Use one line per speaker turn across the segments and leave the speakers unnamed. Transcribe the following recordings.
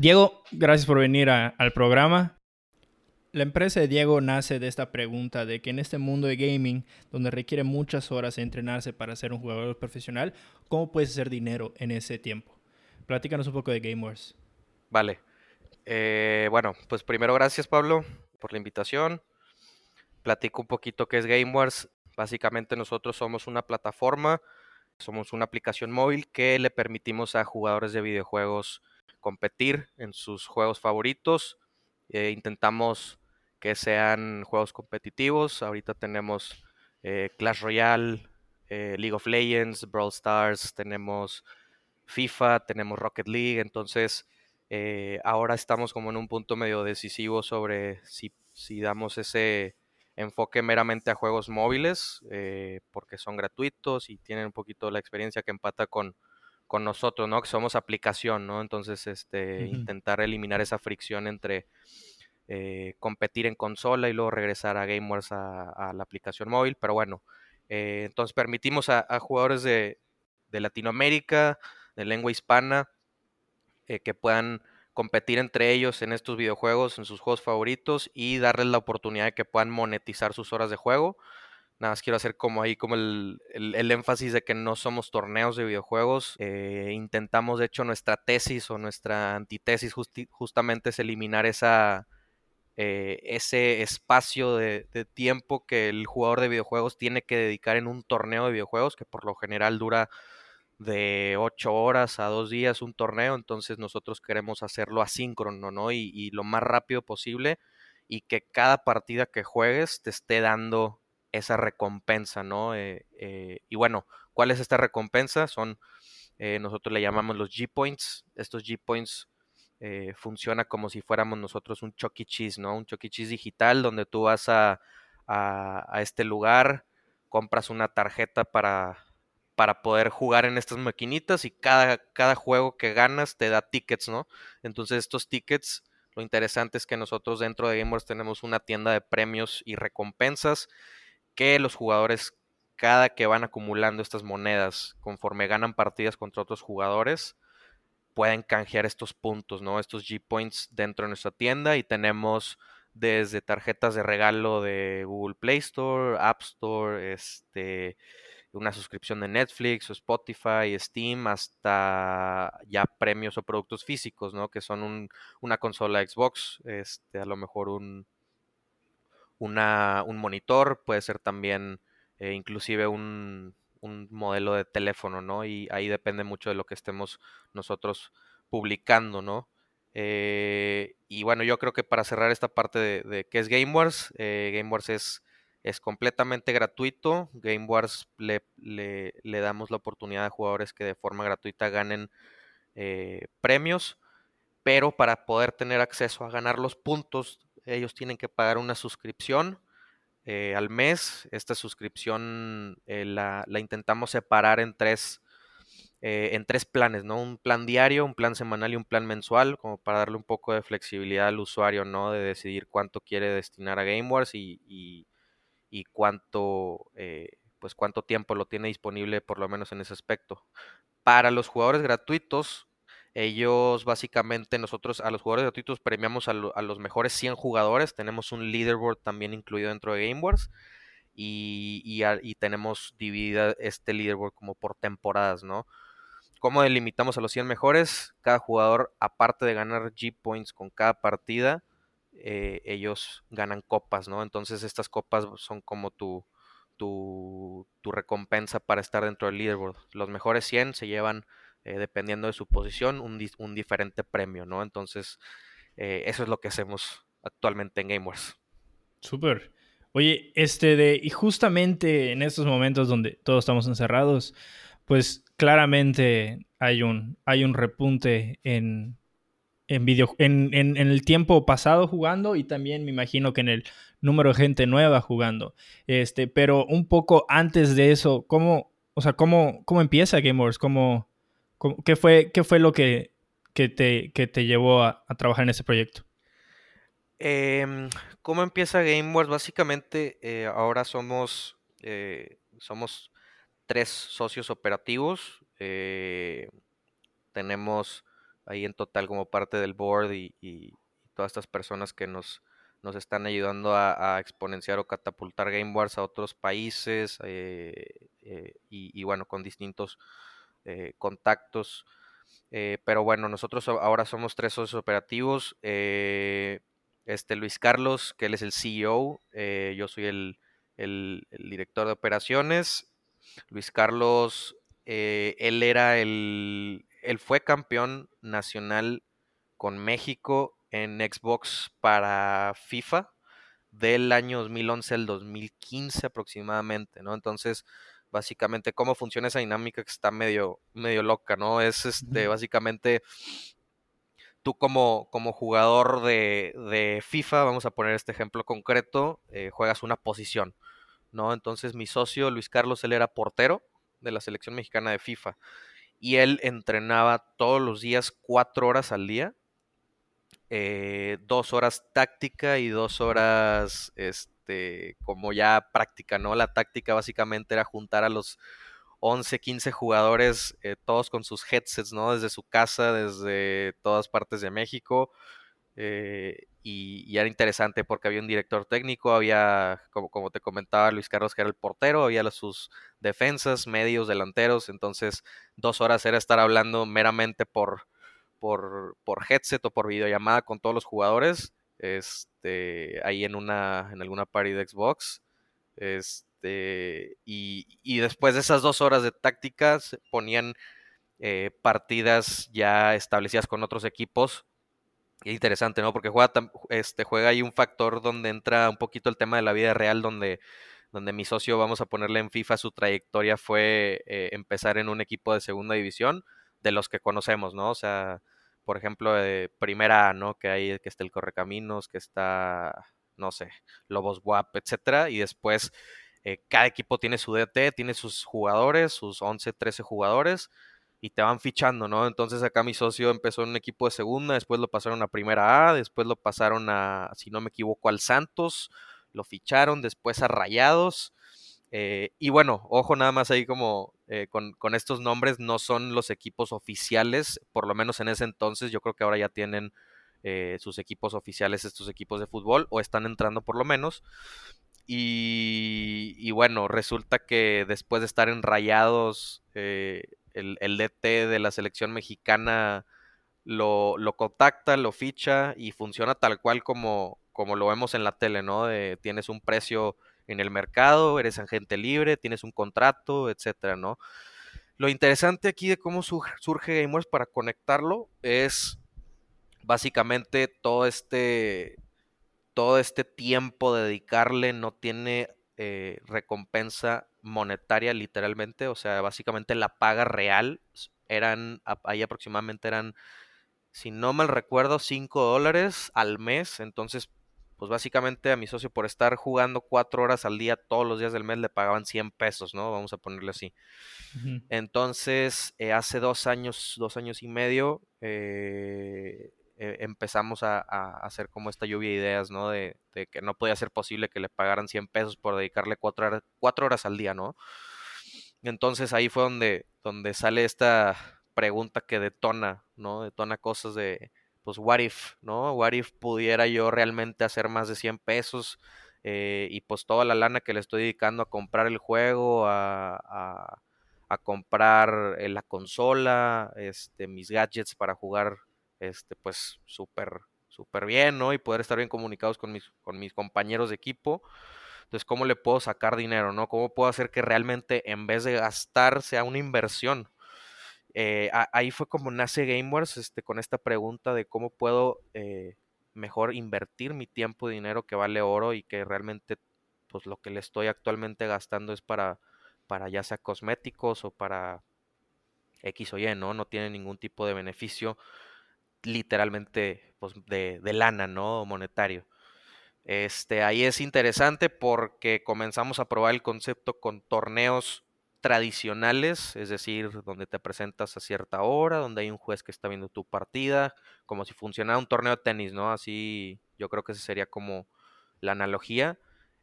Diego, gracias por venir al programa. La empresa de Diego nace de esta pregunta de que en este mundo de gaming, donde requiere muchas horas de entrenarse para ser un jugador profesional, ¿cómo puedes hacer dinero en ese tiempo? Platícanos un poco de Game Wars.
Vale. Eh, bueno, pues primero gracias Pablo por la invitación. Platico un poquito qué es Game Wars. Básicamente nosotros somos una plataforma, somos una aplicación móvil que le permitimos a jugadores de videojuegos competir en sus juegos favoritos. Eh, intentamos que sean juegos competitivos. Ahorita tenemos eh, Clash Royale, eh, League of Legends, Brawl Stars, tenemos FIFA, tenemos Rocket League. Entonces, ahora estamos como en un punto medio decisivo sobre si, si damos ese enfoque meramente a juegos móviles, porque son gratuitos y tienen un poquito la experiencia que empata con, con nosotros, ¿no? Que somos aplicación, ¿no? Entonces, este, intentar eliminar esa fricción entre eh, competir en consola y luego regresar a GameWars a, la aplicación móvil. Pero bueno, eh, entonces permitimos a, jugadores de, Latinoamérica, de lengua hispana, eh, que puedan competir entre ellos en estos videojuegos, en sus juegos favoritos y darles la oportunidad de que puedan monetizar sus horas de juego. Nada más quiero hacer como ahí como el, énfasis de que no somos torneos de videojuegos. intentamos, de hecho, nuestra tesis o nuestra antitesis justamente es eliminar esa, eh, ese espacio de, tiempo que el jugador de videojuegos tiene que dedicar en un torneo de videojuegos, que por lo general dura de 8 horas a 2 días un torneo, entonces nosotros queremos hacerlo asíncrono, ¿no? Y, lo más rápido posible y que cada partida que juegues te esté dando esa recompensa, ¿no? Eh, eh, y bueno, ¿cuál es esta recompensa? Son, nosotros le llamamos los G-Points. Estos G-Points eh, funciona como si fuéramos nosotros un Chucky e. Cheese, ¿no? Un Chucky e. Cheese digital donde tú vas a, este lugar, compras una tarjeta para, para poder jugar en estas maquinitas y cada, cada juego que ganas te da tickets, ¿no? Entonces estos tickets, lo interesante es que nosotros dentro de Gamers tenemos una tienda de premios y recompensas que los jugadores cada que van acumulando estas monedas conforme ganan partidas contra otros jugadores, pueden canjear estos puntos, ¿no? Estos G-Points dentro de nuestra tienda y tenemos desde tarjetas de regalo de Google Play Store, App Store, este, una suscripción de Netflix o Spotify, Steam, hasta ya premios o productos físicos, ¿no? Que son una consola Xbox, este, a lo mejor un, un monitor, puede ser también eh, inclusive un, un modelo de teléfono, ¿no? Y ahí depende mucho de lo que estemos nosotros publicando, ¿no? Eh, y bueno, yo creo que para cerrar esta parte de, qué es Game Wars, eh, Game Wars es, es completamente gratuito. Game Wars le, le, damos la oportunidad a jugadores que de forma gratuita ganen eh, premios, pero para poder tener acceso a ganar los puntos, ellos tienen que pagar una suscripción eh, al mes. Esta suscripción eh, la, intentamos separar en tres, eh, en tres planes, ¿no? Un plan diario, un plan semanal y un plan mensual, como para darle un poco de flexibilidad al usuario, ¿no? De decidir cuánto quiere destinar a Game Wars y, y, cuánto, pues cuánto tiempo lo tiene disponible, por lo menos en ese aspecto. Para los jugadores gratuitos, ellos básicamente, nosotros a los jugadores gratuitos premiamos a, los mejores 100 jugadores. Tenemos un leaderboard también incluido dentro de Game Wars. Y, y, tenemos dividida este leaderboard como por temporadas, ¿no? ¿Cómo delimitamos a los 100 mejores? Cada jugador, aparte de ganar G-Points con cada partida, eh, ellos ganan copas, ¿no? Entonces estas copas son como tu, tu, tu recompensa para estar dentro del leaderboard. Los mejores 100 se llevan eh, dependiendo de su posición, un, un diferente premio, ¿no? Entonces, eh, eso es lo que hacemos actualmente en GameWars.
Súper. Oye, este de, y justamente en estos momentos donde todos estamos encerrados, pues claramente hay un, hay un repunte en, en, video, en, en, el tiempo pasado jugando y también me imagino que en el número de gente nueva jugando. Este, pero un poco antes de eso, ¿cómo, o sea, cómo, cómo empieza GameWars? ¿Cómo, ¿Qué fue, qué fue lo que, te, te, llevó a, trabajar en ese proyecto?
Em, ¿Cómo empieza Game Wars? Básicamente, eh, ahora somos, eh, somos tres socios operativos. Eh, tenemos ahí en total como parte del board y, todas estas personas que nos, nos están ayudando a, exponenciar o catapultar Game Wars a otros países eh, eh, y, bueno, con distintos eh, contactos. pero bueno, nosotros ahora somos tres socios operativos. este Luis Carlos, que él es el CEO, yo soy el, el, director de operaciones. Luis Carlos, él era el, él fue campeón nacional con México en Xbox para FIFA del año 2011 al 2015 aproximadamente, ¿no? Entonces, básicamente, cómo funciona esa dinámica que está medio, medio loca, ¿no? Es este, básicamente tú como, como jugador de, FIFA, vamos a poner este ejemplo concreto, eh, juegas una posición, ¿no? Entonces mi socio Luis Carlos, él era portero de la selección mexicana de FIFA y él entrenaba todos los días cuatro horas al día, eh, dos horas táctica y dos horas, este, como ya práctica, ¿no? La táctica básicamente era juntar a los 11, 15 jugadores, eh, todos con sus headsets, ¿no? Desde su casa, desde todas partes de México. Eh, y, era interesante porque había un director técnico, había, como, como te comentaba Luis Carlos, que era el portero, había sus defensas, medios, delanteros, entonces dos horas era estar hablando meramente por, por, por headset o por videollamada con todos los jugadores, este, ahí en una, en alguna party de Xbox, este, y, y después de esas dos horas de tácticas ponían eh, partidas ya establecidas con otros equipos interesante, ¿no? Porque juega, este, juega ahí un factor donde entra un poquito el tema de la vida real, donde, donde mi socio, vamos a ponerle en FIFA, su trayectoria fue eh, empezar en un equipo de segunda división, de los que conocemos, ¿no? O sea, por ejemplo, de primera A, ¿no? Que hay, que está el Correcaminos, que está, no sé, Lobos WAP, etcétera, y después eh, cada equipo tiene su DT, tiene sus jugadores, sus 11, 13 jugadores, y te van fichando, ¿no? Entonces acá mi socio empezó en un equipo de segunda, después lo pasaron a primera A, después lo pasaron a, si no me equivoco, al Santos, lo ficharon, después a Rayados. Eh, y bueno, ojo nada más ahí como eh, con, estos nombres, no son los equipos oficiales, por lo menos en ese entonces, yo creo que ahora ya tienen eh, sus equipos oficiales, estos equipos de fútbol, o están entrando por lo menos. Y, y bueno, resulta que después de estar en Rayados, el, DT de la selección mexicana lo, contacta, lo ficha y funciona tal cual como, como lo vemos en la tele, ¿no? Tienes un precio en el mercado, eres agente libre, tienes un contrato, etcétera, ¿no? Lo interesante aquí de cómo surge Gamers para conectarlo es básicamente todo este todo este tiempo de dedicarle no tiene eh, recompensa monetaria literalmente, o sea, básicamente la paga real eran, ahí aproximadamente eran, si no mal recuerdo, 5 dólares al mes, entonces, pues básicamente a mi socio por estar jugando 4 horas al día todos los días del mes le pagaban 100 pesos, ¿no? Vamos a ponerle así. Entonces, eh, hace dos años, dos años y medio, eh, eh, empezamos a, hacer como esta lluvia de ideas, ¿no? De, que no podía ser posible que le pagaran 100 pesos por dedicarle cuatro horas, horas al día, ¿no? Entonces ahí fue donde, donde sale esta pregunta que detona, ¿no? Detona cosas de, pues, what if, ¿no? What if pudiera yo realmente hacer más de 100 pesos eh, y pues toda la lana que le estoy dedicando a comprar el juego, a, a comprar eh, la consola, este, mis gadgets para jugar este, pues súper, súper bien, ¿no? Y poder estar bien comunicados con mis, con mis compañeros de equipo. Entonces, ¿cómo le puedo sacar dinero, no? ¿Cómo puedo hacer que realmente en vez de gastar sea una inversión? Eh, ahí fue como nace GameWars este, con esta pregunta de cómo puedo eh, mejor invertir mi tiempo y dinero que vale oro y que realmente pues lo que le estoy actualmente gastando es para, para ya sea cosméticos o para X o Y, ¿no? No tiene ningún tipo de beneficio literalmente pues, de, lana, ¿no? Monetario. Este, ahí es interesante porque comenzamos a probar el concepto con torneos tradicionales, es decir, donde te presentas a cierta hora, donde hay un juez que está viendo tu partida, como si funcionara un torneo de tenis, ¿no? Así yo creo que esa sería como la analogía.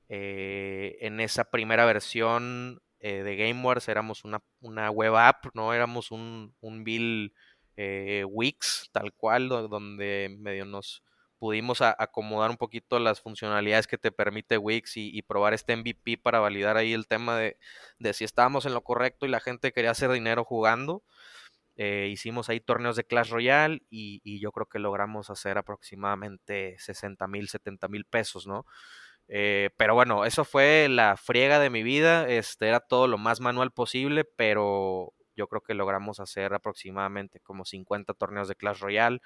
Eh, en esa primera versión eh, de Game Wars éramos una, una, web app, ¿no? Éramos un, un bill eh, Wix, tal cual, donde medio nos pudimos acomodar un poquito las funcionalidades que te permite Wix y, probar este MVP para validar ahí el tema de, si estábamos en lo correcto y la gente quería hacer dinero jugando. Eh, hicimos ahí torneos de Clash Royale y, yo creo que logramos hacer aproximadamente 60 mil, 70 mil pesos, ¿no? Eh, pero bueno, eso fue la friega de mi vida. Este era todo lo más manual posible, pero yo creo que logramos hacer aproximadamente como 50 torneos de Clash Royale.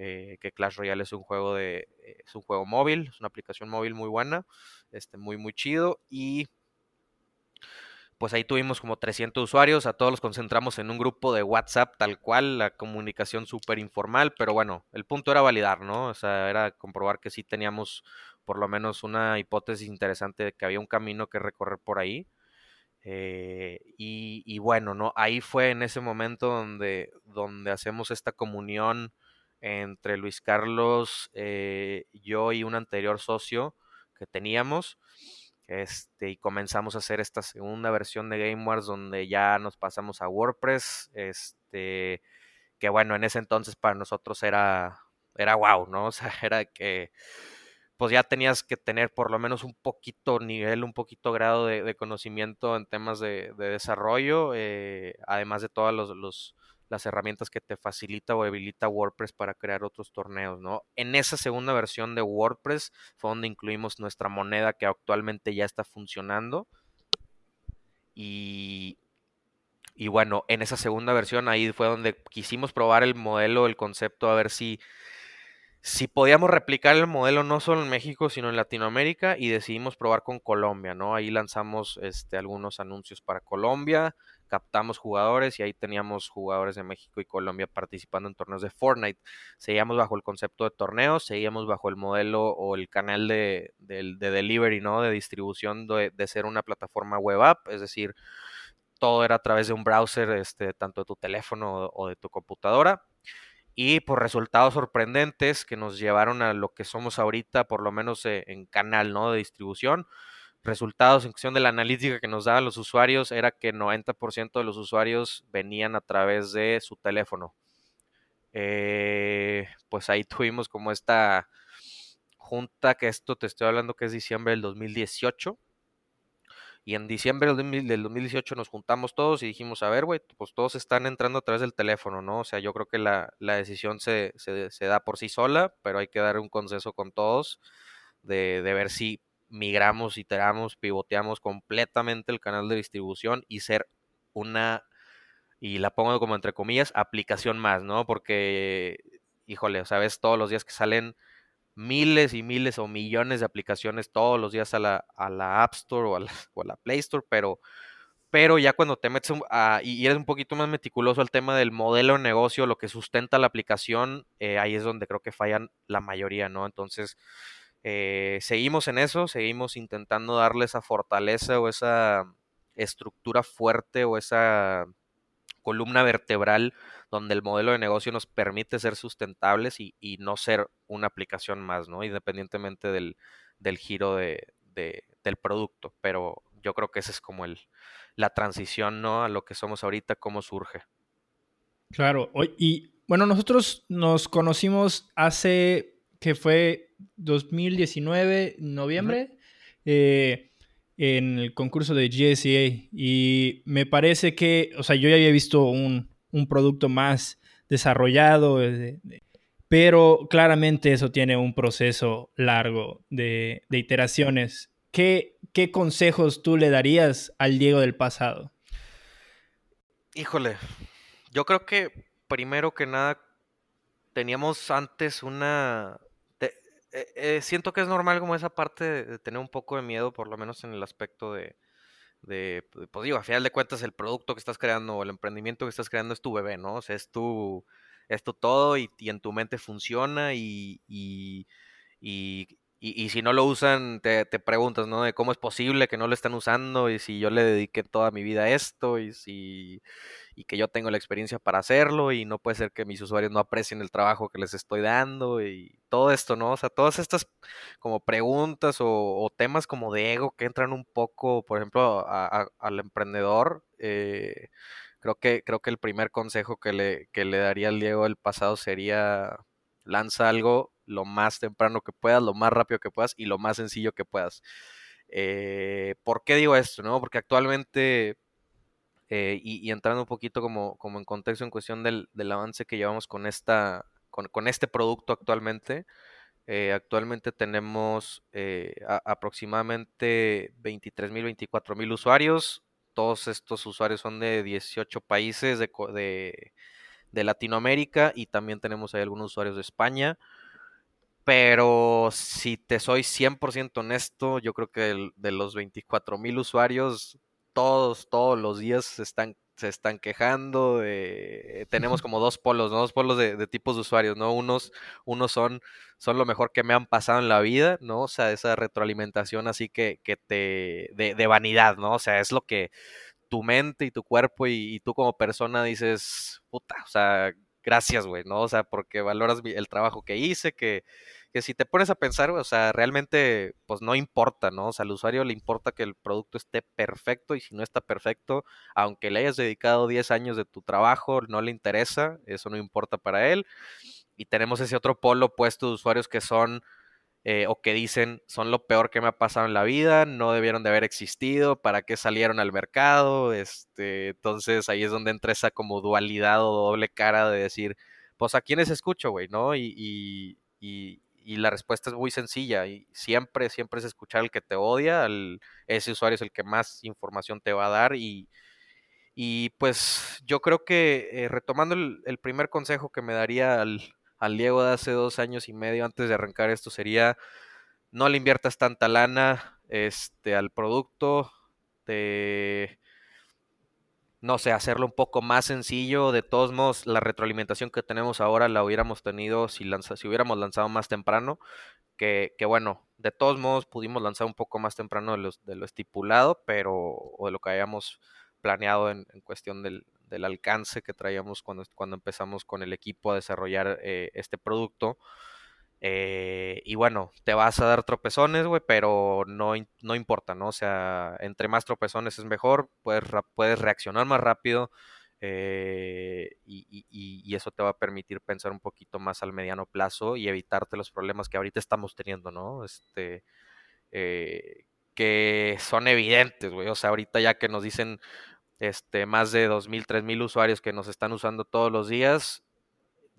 Eh, que Clash Royale es un juego de es un juego móvil, es una aplicación móvil muy buena, este muy muy chido y pues ahí tuvimos como 300 usuarios, a todos los concentramos en un grupo de WhatsApp tal cual, la comunicación súper informal, pero bueno, el punto era validar, ¿no? O sea, era comprobar que sí teníamos por lo menos una hipótesis interesante de que había un camino que recorrer por ahí. Eh, y, bueno, ¿no? Ahí fue en ese momento donde, donde hacemos esta comunión entre Luis Carlos, eh, yo y un anterior socio que teníamos este, y comenzamos a hacer esta segunda versión de GameWars donde ya nos pasamos a WordPress. Este, que bueno, en ese entonces para nosotros era, era wow, ¿no? O sea, era que pues ya tenías que tener por lo menos un poquito nivel, un poquito grado de, conocimiento en temas de, desarrollo, eh, además de todos los, los las herramientas que te facilita o habilita WordPress para crear otros torneos, ¿no? En esa segunda versión de WordPress fue donde incluimos nuestra moneda que actualmente ya está funcionando. Y, y bueno, en esa segunda versión ahí fue donde quisimos probar el modelo, el concepto, a ver si, si podíamos replicar el modelo no solo en México, sino en Latinoamérica y decidimos probar con Colombia, ¿no? Ahí lanzamos este, algunos anuncios para Colombia, captamos jugadores y ahí teníamos jugadores de México y Colombia participando en torneos de Fortnite. Seguíamos bajo el concepto de torneos, seguíamos bajo el modelo o el canal de, delivery, ¿no? De distribución de, ser una plataforma web app, es decir, todo era a través de un browser, este, tanto de tu teléfono o de tu computadora. Y por resultados sorprendentes que nos llevaron a lo que somos ahorita, por lo menos eh, en canal ¿no? de distribución, resultados en cuestión de la analítica que nos daban los usuarios era que 90% de los usuarios venían a través de su teléfono. Eh, pues ahí tuvimos como esta junta, que esto te estoy hablando que es diciembre del 2018. Y en diciembre del 2018 nos juntamos todos y dijimos, a ver, güey, pues todos están entrando a través del teléfono, ¿no? O sea, yo creo que la, decisión se, da por sí sola, pero hay que dar un consenso con todos de, de ver si migramos, iteramos, pivoteamos completamente el canal de distribución y ser una, y la pongo como entre comillas, aplicación más, ¿no? Porque, híjole, sabes, todos los días que salen miles y miles o millones de aplicaciones todos los días a la, a la App Store o a la, Play Store, pero, pero ya cuando te metes a, y eres un poquito más meticuloso al tema del modelo de negocio, lo que sustenta la aplicación, eh, ahí es donde creo que fallan la mayoría, ¿no? Entonces, eh, seguimos en eso, seguimos intentando darle esa fortaleza o esa estructura fuerte o esa columna vertebral donde el modelo de negocio nos permite ser sustentables y, no ser una aplicación más, ¿no? Independientemente del, giro de, del producto. Pero yo creo que esa es como el, la transición, ¿no? A lo que somos ahorita, cómo surge.
Claro, y bueno, nosotros nos conocimos hace que fue 2019, noviembre, eh, en el concurso de GSA. Y me parece que, o sea, yo ya había visto un, producto más desarrollado, eh, pero claramente eso tiene un proceso largo de, iteraciones. ¿Qué, ¿Qué consejos tú le darías al Diego del pasado?
Híjole, yo creo que primero que nada teníamos antes una, eh, eh, siento que es normal como esa parte de, tener un poco de miedo, por lo menos en el aspecto de, de, pues digo, a final de cuentas el producto que estás creando o el emprendimiento que estás creando es tu bebé, ¿no? O sea, es tu, es tu todo y, en tu mente funciona y, si no lo usan, te, te, preguntas, ¿no? De cómo es posible que no lo estén usando y si yo le dediqué toda mi vida a esto y si y que yo tengo la experiencia para hacerlo y no puede ser que mis usuarios no aprecien el trabajo que les estoy dando y todo esto, ¿no? O sea, todas estas como preguntas o, temas como de ego que entran un poco, por ejemplo, al emprendedor, eh, Creo que, creo que el primer consejo que le, que le daría al Diego del pasado sería lanza algo lo más temprano que puedas, lo más rápido que puedas y lo más sencillo que puedas. Eh, ¿Por qué digo esto? No? Porque actualmente, eh, y, entrando un poquito como, como en contexto en cuestión del, del avance que llevamos con, esta, con, con este producto actualmente, eh, actualmente tenemos aproximadamente 23 mil, 24 mil usuarios. Todos estos usuarios son de 18 países de, de, Latinoamérica y también tenemos ahí algunos usuarios de España. Pero si te soy 100% honesto, yo creo que de los 24 mil usuarios, todos, todos los días están se están quejando. tenemos como dos polos, ¿no? dos polos de, tipos de usuarios, ¿no? Unos, unos son, son lo mejor que me han pasado en la vida, ¿no? O sea, esa retroalimentación así que, que te, de, vanidad, ¿no? O sea, es lo que tu mente y tu cuerpo y, y tú como persona dices, puta, o sea, gracias, güey, ¿no? O sea, porque valoras el trabajo que hice, que, que si te pones a pensar, o sea, realmente, pues no importa, ¿no? O sea, al usuario le importa que el producto esté perfecto y si no está perfecto, aunque le hayas dedicado 10 años de tu trabajo, no le interesa, eso no importa para él. Y tenemos ese otro polo puesto de usuarios que son eh, o que dicen son lo peor que me ha pasado en la vida, no debieron de haber existido, para qué salieron al mercado, este, entonces ahí es donde entra esa como dualidad o doble cara de decir, pues a quiénes escucho, güey, ¿no? y, y la respuesta es muy sencilla y siempre, siempre es escuchar al que te odia, ese usuario es el que más información te va a dar y, y pues yo creo que eh, retomando el, primer consejo que me daría al, al, Diego de hace dos años y medio antes de arrancar esto sería no le inviertas tanta lana este, al producto, de no sé, hacerlo un poco más sencillo. De todos modos, la retroalimentación que tenemos ahora la hubiéramos tenido si, si hubiéramos lanzado más temprano. Que, que, bueno, de todos modos pudimos lanzar un poco más temprano de, de lo estipulado, pero o de lo que habíamos planeado en, cuestión del, del, alcance que traíamos cuando, cuando empezamos con el equipo a desarrollar eh, este producto. Eh, y bueno, te vas a dar tropezones, güey, pero no, no importa, ¿no? O sea, entre más tropezones es mejor, puedes, puedes reaccionar más rápido eh, y, eso te va a permitir pensar un poquito más al mediano plazo y evitarte los problemas que ahorita estamos teniendo, ¿no? Este, eh, que son evidentes, güey. O sea, ahorita ya que nos dicen este, más de 2.000, 3.000 usuarios que nos están usando todos los días,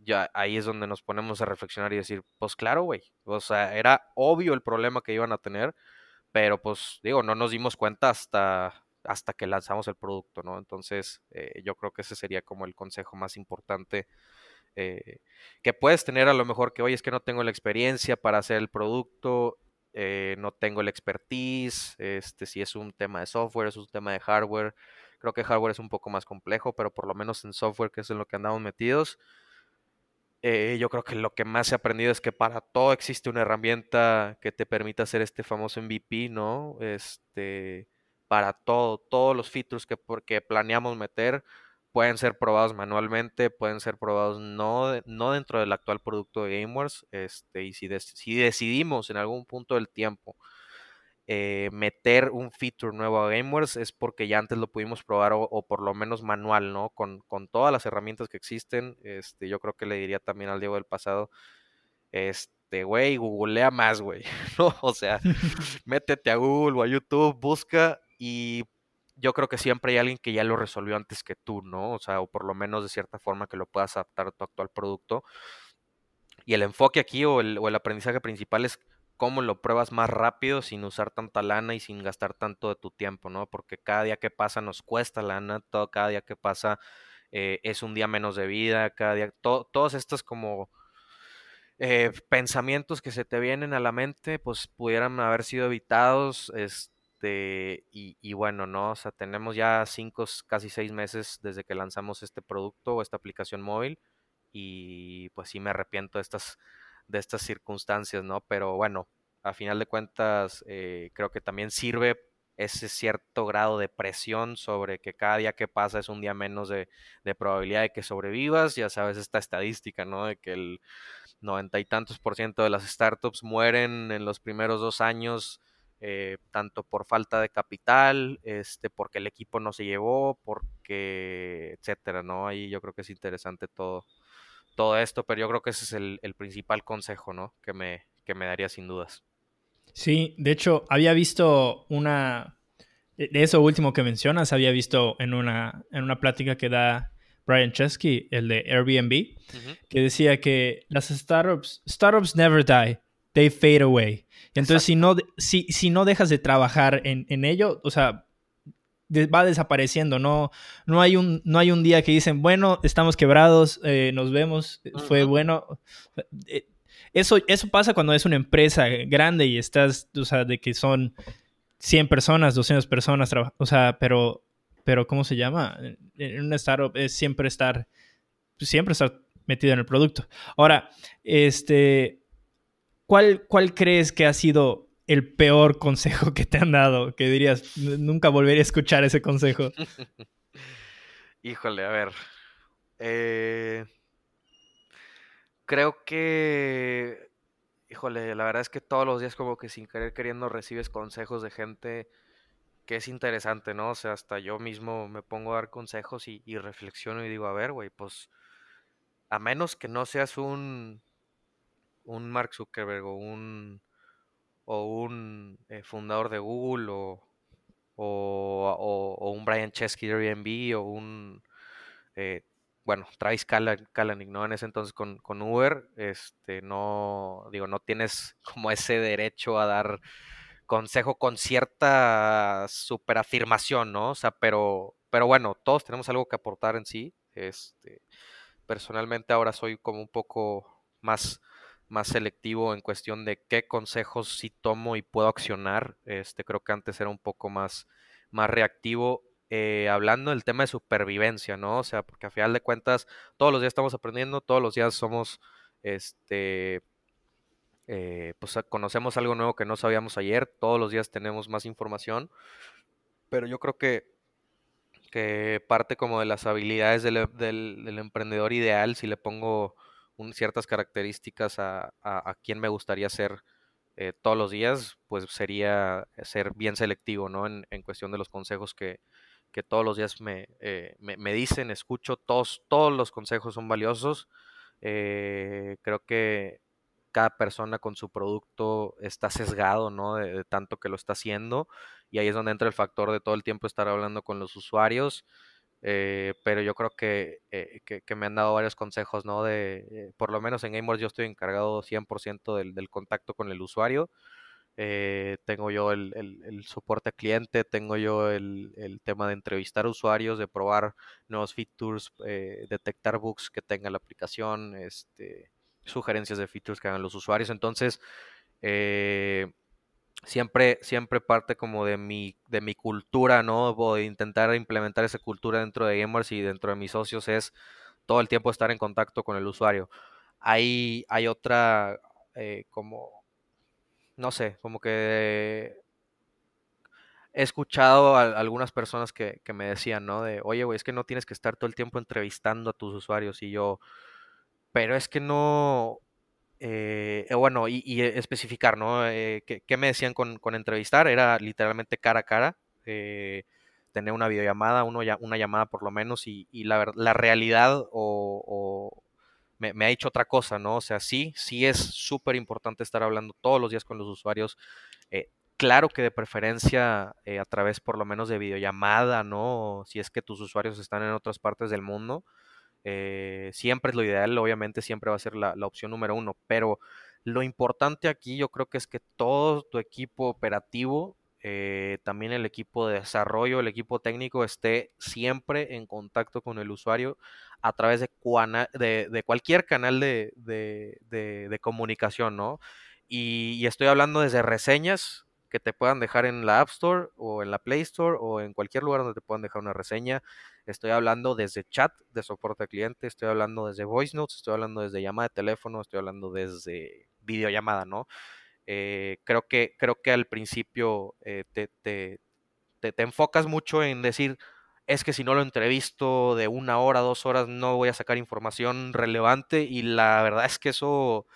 ya ahí es donde nos ponemos a reflexionar y decir, pues claro, güey, o sea, era obvio el problema que iban a tener, pero pues digo, no nos dimos cuenta hasta, hasta que lanzamos el producto, ¿no? Entonces, eh, yo creo que ese sería como el consejo más importante eh, que puedes tener a lo mejor que, oye, es que no tengo la experiencia para hacer el producto, eh, no tengo la expertise, este, si es un tema de software, es un tema de hardware, creo que hardware es un poco más complejo, pero por lo menos en software, que es en lo que andamos metidos, eh, yo creo que lo que más he aprendido es que para todo existe una herramienta que te permita hacer este famoso MVP, ¿no? Este, para todo, todos los features que, porque planeamos meter pueden ser probados manualmente, pueden ser probados no, no dentro del actual producto de GameWars, este, y si, si decidimos en algún punto del tiempo eh, meter un feature nuevo a GameWorks es porque ya antes lo pudimos probar o, por lo menos manual, ¿no? Con, todas las herramientas que existen. Este, yo creo que le diría también al Diego del pasado, este, güey, googlea más, güey, ¿no? O sea, métete a Google o a YouTube, busca y yo creo que siempre hay alguien que ya lo resolvió antes que tú, ¿no? O sea, o por lo menos de cierta forma que lo puedas adaptar a tu actual producto. Y el enfoque aquí o el, o el aprendizaje principal es cómo lo pruebas más rápido sin usar tanta lana y sin gastar tanto de tu tiempo, ¿no? Porque cada día que pasa nos cuesta lana, todo, cada día que pasa eh, es un día menos de vida, cada día, todos estos como eh, pensamientos que se te vienen a la mente, pues pudieran haber sido evitados, este, y, y, bueno, ¿no? O sea, tenemos ya cinco, casi seis meses desde que lanzamos este producto o esta aplicación móvil, y pues sí me arrepiento de estas de estas circunstancias, ¿no? Pero bueno, a final de cuentas, eh, creo que también sirve ese cierto grado de presión sobre que cada día que pasa es un día menos de, probabilidad de que sobrevivas. Ya sabes esta estadística, ¿no? De que el noventa y tantos por ciento de las startups mueren en los primeros dos años eh, tanto por falta de capital, este, porque el equipo no se llevó, porque, etcétera, ¿no? Ahí yo creo que es interesante todo, todo esto, pero yo creo que ese es el, el principal consejo, ¿no? Que me, que me daría sin dudas.
Sí, de hecho, había visto una, de eso último que mencionas, había visto en una, en una plática que da Brian Chesky, el de Airbnb, que decía que las startups, startups never die, they fade away. entonces, si no, si, si no dejas de trabajar en, en ello, o sea, va desapareciendo, no, no, hay un, no hay un día que dicen, bueno, estamos quebrados, eh, nos vemos, fue bueno. Eh, eso, eso pasa cuando es una empresa grande y estás, o sea, de que son 100 personas, 200 personas, o sea, pero, pero ¿cómo se llama? En una startup es siempre estar, siempre estar metido en el producto. Ahora, este, ¿cuál, ¿cuál crees que ha sido el peor consejo que te han dado? Que dirías, nunca volvería a escuchar ese consejo.
Híjole, a ver. Eh, creo que, híjole, la verdad es que todos los días como que sin querer queriendo recibes consejos de gente que es interesante, ¿no? O sea, hasta yo mismo me pongo a dar consejos y, reflexiono y digo, a ver, güey, pues a menos que no seas un, un Mark Zuckerberg o un, o un eh, fundador de Google o, o, un Brian Chesky de Airbnb o un eh, bueno, Travis Kalanick, ¿no? En ese entonces con, con, Uber, este, no, digo, no tienes como ese derecho a dar consejo con cierta superafirmación, ¿no? O sea, pero, pero bueno, todos tenemos algo que aportar en sí. Este, personalmente ahora soy como un poco más, más selectivo en cuestión de qué consejos sí tomo y puedo accionar. Este, creo que antes era un poco más, más reactivo eh, hablando del tema de supervivencia, ¿no? O sea, porque a final de cuentas todos los días estamos aprendiendo, todos los días somos, este, eh, pues conocemos algo nuevo que no sabíamos ayer, todos los días tenemos más información, pero yo creo que, que parte como de las habilidades del, emprendedor ideal, si le pongo ciertas características a, a, quien me gustaría ser eh, todos los días, pues sería ser bien selectivo, ¿no? En, en cuestión de los consejos que, que todos los días eh, me, me, dicen, escucho, todos, todos los consejos son valiosos. Eh, creo que cada persona con su producto está sesgado, ¿no? De, tanto que lo está haciendo. Y ahí es donde entra el factor de todo el tiempo estar hablando con los usuarios. Eh, pero yo creo que, que, me han dado varios consejos, ¿no? De, por lo menos en Gamers yo estoy encargado 100% del, del contacto con el usuario. Eh, tengo yo el, el, soporte cliente, tengo yo el, el, tema de entrevistar usuarios, de probar nuevos features, eh, detectar bugs que tenga la aplicación, este, sugerencias de features que hagan los usuarios. Entonces, eh, siempre, siempre parte como de mi, de mi cultura, ¿no? O de intentar implementar esa cultura dentro de Gamers y dentro de mis socios es todo el tiempo estar en contacto con el usuario. Hay, hay otra como no sé, como que he escuchado algunas personas que, me decían, ¿no? De, oye, güey, es que no tienes que estar todo el tiempo entrevistando a tus usuarios y yo, pero es que no, eh, eh, bueno, y, especificar, ¿no? Eh, ¿qué, me decían con, entrevistar? Era literalmente cara a cara, tener una videollamada, una llamada por lo menos, y, la, la realidad o me, ha dicho otra cosa, ¿no? O sea, sí, sí es súper importante estar hablando todos los días con los usuarios. Eh, claro que de preferencia eh, a través por lo menos de videollamada, ¿no? Si es que tus usuarios están en otras partes del mundo. Eh, siempre es lo ideal, obviamente siempre va a ser la, la, opción número uno, pero lo importante aquí yo creo que es que todo tu equipo operativo, también el equipo de desarrollo, el equipo técnico esté siempre en contacto con el usuario a través de, de, cualquier canal de, comunicación, ¿no? Y, estoy hablando desde reseñas que te puedan dejar en la App Store o en la Play Store o en cualquier lugar donde te puedan dejar una reseña. Estoy hablando desde chat de soporte al cliente, estoy hablando desde voice notes, estoy hablando desde llamada de teléfono, estoy hablando desde videollamada, ¿no? Eh, creo, que, creo que al principio eh, te, te, te enfocas mucho en decir, es que si no lo entrevisto de una hora, dos horas, no voy a sacar información relevante y la verdad es que eso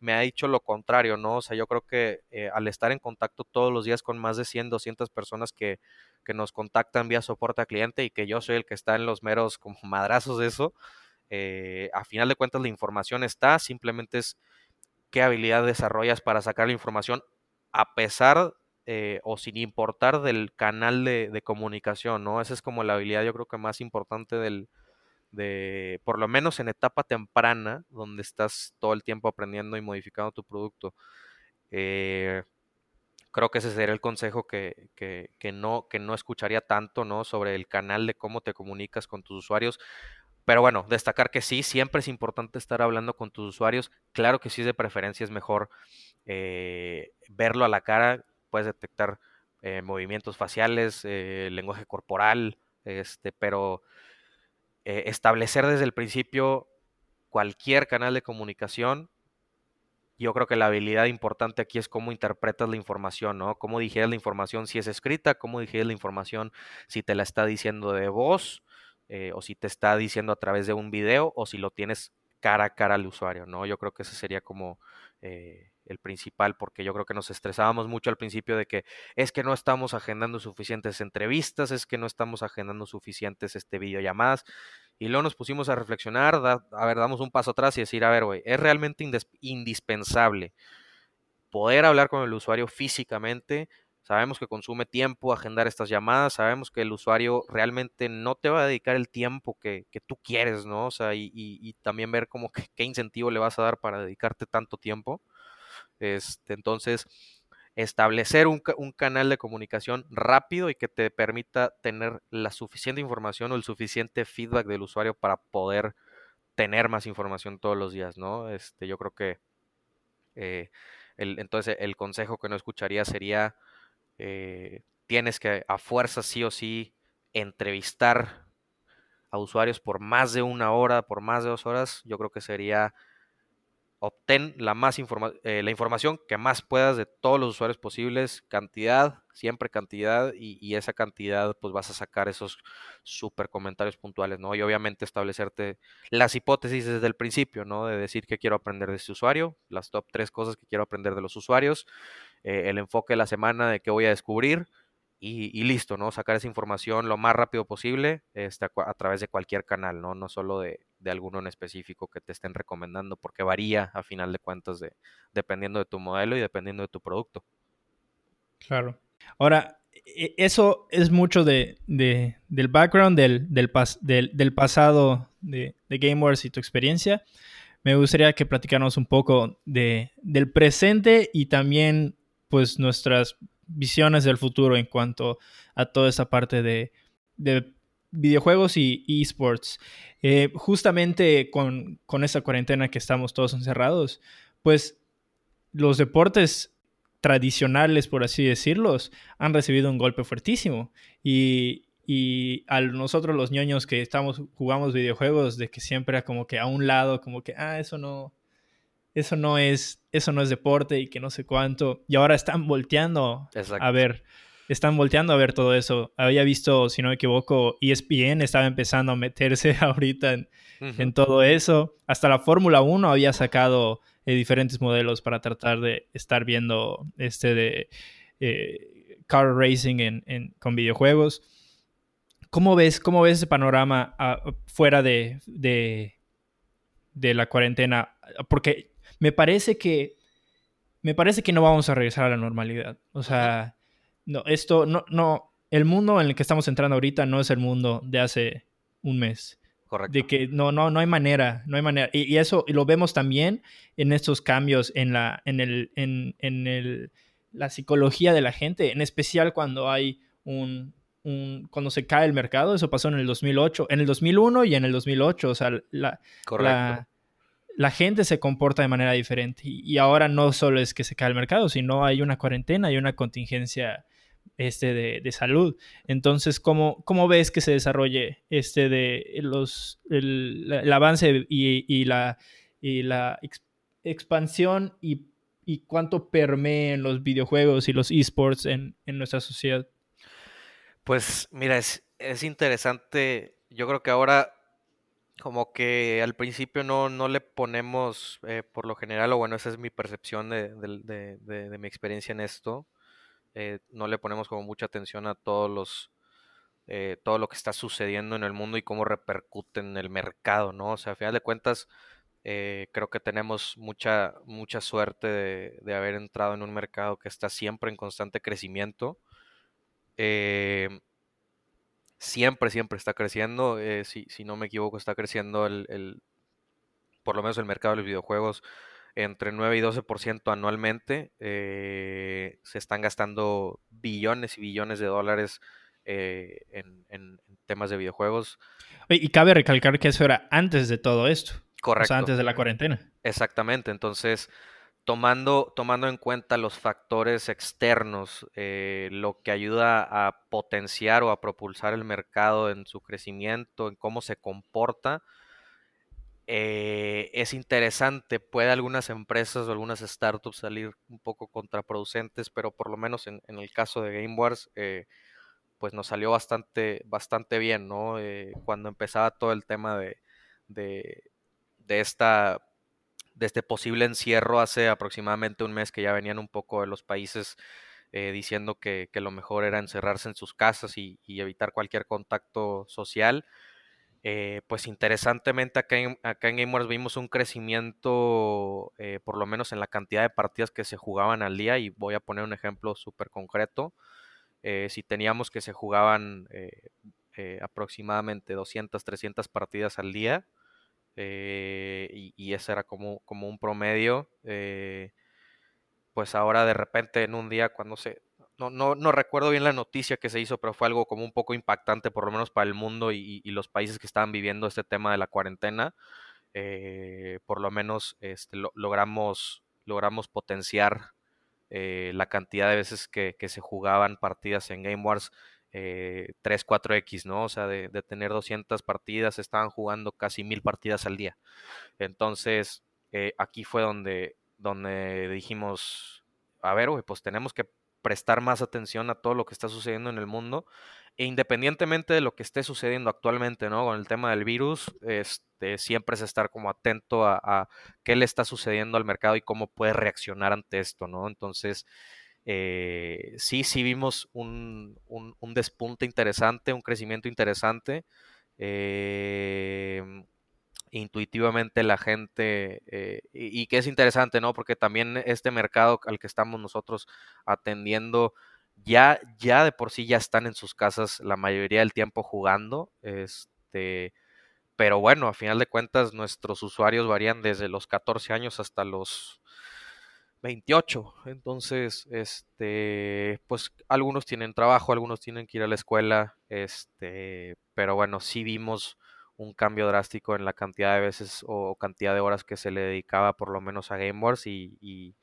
me ha dicho lo contrario, ¿no? O sea, yo creo que eh, al estar en contacto todos los días con más de 100, 200 personas que, que nos contactan vía soporte a cliente y que yo soy el que está en los meros madrazos de eso, eh, a final de cuentas la información está, simplemente es qué habilidad desarrollas para sacar la información a pesar eh, o sin importar del canal de, de, comunicación, ¿no? Esa es como la habilidad yo creo que más importante del, de, por lo menos en etapa temprana, donde estás todo el tiempo aprendiendo y modificando tu producto. Eh, creo que ese sería el consejo que, que, que, no, que no escucharía tanto, ¿no? Sobre el canal de cómo te comunicas con tus usuarios. Pero bueno, destacar que sí, siempre es importante estar hablando con tus usuarios. Claro que sí, de preferencia es mejor eh, verlo a la cara. Puedes detectar eh, movimientos faciales, lenguaje corporal, este, pero eh, establecer desde el principio cualquier canal de comunicación. Yo creo que la habilidad importante aquí es cómo interpretas la información, ¿no? Cómo digieres la información si es escrita, cómo digieres la información si te la está diciendo de voz, eh, o si te está diciendo a través de un video, o si lo tienes cara a cara al usuario, ¿no? Yo creo que ese sería como eh, el principal, porque yo creo que nos estresábamos mucho al principio de que es que no estamos agendando suficientes entrevistas, es que no estamos agendando suficientes este, videollamadas, y luego nos pusimos a reflexionar, a ver, damos un paso atrás y decir, a ver, güey, es realmente indispensable poder hablar con el usuario físicamente, sabemos que consume tiempo agendar estas llamadas, sabemos que el usuario realmente no te va a dedicar el tiempo que, que tú quieres, ¿no? O sea, y, y, y también ver como que, qué incentivo le vas a dar para dedicarte tanto tiempo. Este, entonces, establecer un, canal de comunicación rápido y que te permita tener la suficiente información o el suficiente feedback del usuario para poder tener más información todos los días, ¿no? Este, yo creo que eh, el, entonces el consejo que no escucharía sería eh, tienes que a fuerza sí o sí entrevistar a usuarios por más de una hora, por más de dos horas, yo creo que sería obtén la, más eh, la información que más puedas de todos los usuarios posibles, cantidad, siempre cantidad, y, y esa cantidad pues vas a sacar esos super comentarios puntuales, ¿no? Y obviamente establecerte las hipótesis desde el principio, ¿no? De decir que quiero aprender de este usuario, las top tres cosas que quiero aprender de los usuarios, eh, el enfoque de la semana de qué voy a descubrir, y, y, listo, ¿no? Sacar esa información lo más rápido posible este, a, a, través de cualquier canal, ¿no? No solo de, de, alguno en específico que te estén recomendando, porque varía a final de cuentas de, dependiendo de tu modelo y dependiendo de tu producto.
Claro. Ahora, e, eso es mucho de, de del background, del, del, pas, del, del pasado de, de y tu experiencia. Me gustaría que platicáramos un poco de, del presente y también pues nuestras visiones del futuro en cuanto a toda esa parte de videojuegos y esports. Eh, justamente con, con esta cuarentena que estamos todos encerrados, pues los deportes tradicionales, por así decirlos, han recibido un golpe fuertísimo. Y, y a nosotros los ñoños que estamos, jugamos videojuegos, de que siempre como que a un lado, como que, ah, eso no, eso no es, eso no es deporte y que no sé cuánto. Y ahora están volteando Exacto. a ver, están volteando a ver todo eso. Había visto, si no me equivoco, ESPN estaba empezando a meterse ahorita en, uh -huh. en todo eso. Hasta la Fórmula 1 había sacado eh, diferentes modelos para tratar de estar viendo este de eh, car racing en, en, con videojuegos. ¿Cómo ves, cómo ves ese panorama uh, fuera de, de, de la cuarentena? Porque me parece que me parece que no vamos a regresar a la normalidad. O sea, no, esto no, no, el mundo en el que estamos entrando ahorita no es el mundo de hace un mes.
Correcto.
De que no, no, no hay manera, no hay manera. Y, y eso y lo vemos también en estos cambios en la, en el, en, en el, la psicología de la gente, en especial cuando hay un, un, cuando se cae el mercado, eso pasó en el 2008, en el 2001 y en el 2008, o sea, la,
Correcto.
la la gente se comporta de manera diferente. Y, y, ahora no solo es que se cae el mercado, sino hay una cuarentena, hay una contingencia este, de, de salud. Entonces, ¿cómo, ¿cómo, ves que se desarrolle este de los, el, el avance y, y, la, y la ex, expansión y, y, cuánto permeen los videojuegos y los esports en, en nuestra sociedad?
Pues mira, es, es interesante. Yo creo que ahora como que al principio no, no le ponemos, eh, por lo general, o bueno, esa es mi percepción de, de, de, mi experiencia en esto, eh, no le ponemos como mucha atención a todos los, eh, todo lo que está sucediendo en el mundo y cómo repercute en el mercado, ¿no? O sea, a final de cuentas, creo que tenemos mucha, mucha suerte de, de, haber entrado en un mercado que está siempre en constante crecimiento. Eh, siempre, siempre está creciendo. Eh, si, si, no me equivoco, está creciendo el, el, por lo menos el mercado de los videojuegos entre 9 y 12% anualmente. Eh, se están gastando billones y billones de dólares eh, en, en, temas de videojuegos.
Y cabe recalcar que eso era antes de todo esto.
Correcto. O
sea, antes de la cuarentena.
Exactamente. Entonces, tomando, tomando en cuenta los factores externos, eh, lo que ayuda a potenciar o a propulsar el mercado en su crecimiento, en cómo se comporta, eh, es interesante. Puede algunas empresas o algunas startups salir un poco contraproducentes, pero por lo menos en, el caso de Game Wars, eh, pues nos salió bastante, bastante bien, ¿no? cuando empezaba todo el tema de, de, de esta de este posible encierro hace aproximadamente un mes que ya venían un poco de los países eh, diciendo que, lo mejor era encerrarse en sus casas y, evitar cualquier contacto social. Eh, pues interesantemente acá en, acá en vimos un crecimiento, eh, por lo menos en la cantidad de partidas que se jugaban al día, y voy a poner un ejemplo súper concreto. si teníamos que se jugaban aproximadamente 200, 300 partidas al día, eh, y, ese era como, como un promedio. Eh, pues ahora de repente en un día cuando se... No, no, no, recuerdo bien la noticia que se hizo, pero fue algo como un poco impactante, por lo menos para el mundo y, los países que estaban viviendo este tema de la cuarentena. Eh, por lo menos este, logramos, logramos potenciar la cantidad de veces que, que, se jugaban partidas en Game Wars eh, 3, 4X, ¿no? O sea, de, tener 200 partidas, estaban jugando casi mil partidas al día. Entonces, eh, aquí fue donde, donde dijimos, a ver, pues tenemos que prestar más atención a todo lo que está sucediendo en el mundo e independientemente de lo que esté sucediendo actualmente, ¿no? Con el tema del virus, este, siempre es estar como atento a, qué le está sucediendo al mercado y cómo puede reaccionar ante esto, ¿no? Entonces, eh, sí, sí vimos un, despunte interesante, un crecimiento interesante. Em, intuitivamente la gente, eh, y, que es interesante, ¿no? Porque también este mercado al que estamos nosotros atendiendo, ya, ya de por sí ya están en sus casas la mayoría del tiempo jugando. Este, pero bueno, a final de cuentas, nuestros usuarios varían desde los 14 años hasta los 28. Entonces, este, pues algunos tienen trabajo, algunos tienen que ir a la escuela, este, pero bueno, sí vimos un cambio drástico en la cantidad de veces o cantidad de horas que se le dedicaba por lo menos a Game Wars y, y,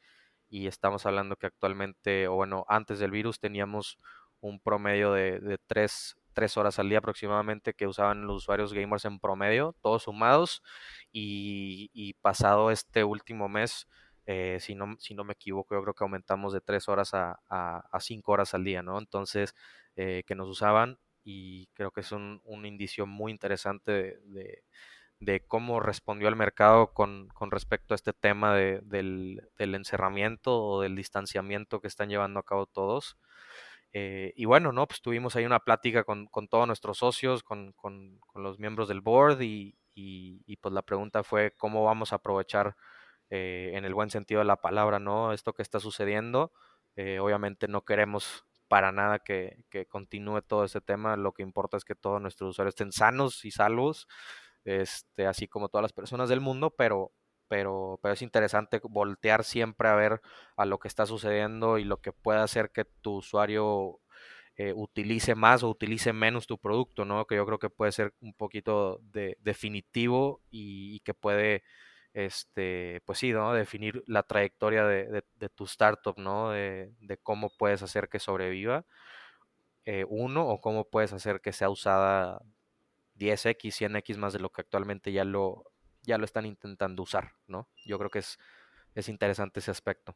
estamos hablando que actualmente, o bueno, antes del virus teníamos un promedio de, de tres, horas al día aproximadamente que usaban los usuarios gamers en promedio, todos sumados, y, y pasado este último mes eh, si, no, si no me equivoco, yo creo que aumentamos de 3 horas a, a, 5 horas al día, ¿no? Entonces, eh, que nos usaban y creo que es un, un indicio muy interesante de, de, cómo respondió el mercado con, con respecto a este tema de, del, del, encerramiento o del distanciamiento que están llevando a cabo todos. Eh, y bueno, ¿no? Pues tuvimos ahí una plática con, con todos nuestros socios, con, con los miembros del board y, y, y, pues la pregunta fue cómo vamos a aprovechar eh, en el buen sentido de la palabra, ¿no? Esto que está sucediendo, eh, obviamente no queremos para nada que, continúe todo ese tema, lo que importa es que todos nuestros usuarios estén sanos y salvos, este, así como todas las personas del mundo, pero, pero, pero es interesante voltear siempre a ver a lo que está sucediendo y lo que puede hacer que tu usuario eh, utilice más o utilice menos tu producto, ¿no? Que yo creo que puede ser un poquito de, definitivo y, que puede este, pues sí, ¿no? Definir la trayectoria de, tu startup, ¿no? De, cómo puedes hacer que sobreviva, eh, uno, o cómo puedes hacer que sea usada 10x, 100x más de lo que actualmente ya lo, ya lo están intentando usar, ¿no? Yo creo que es, es interesante ese aspecto.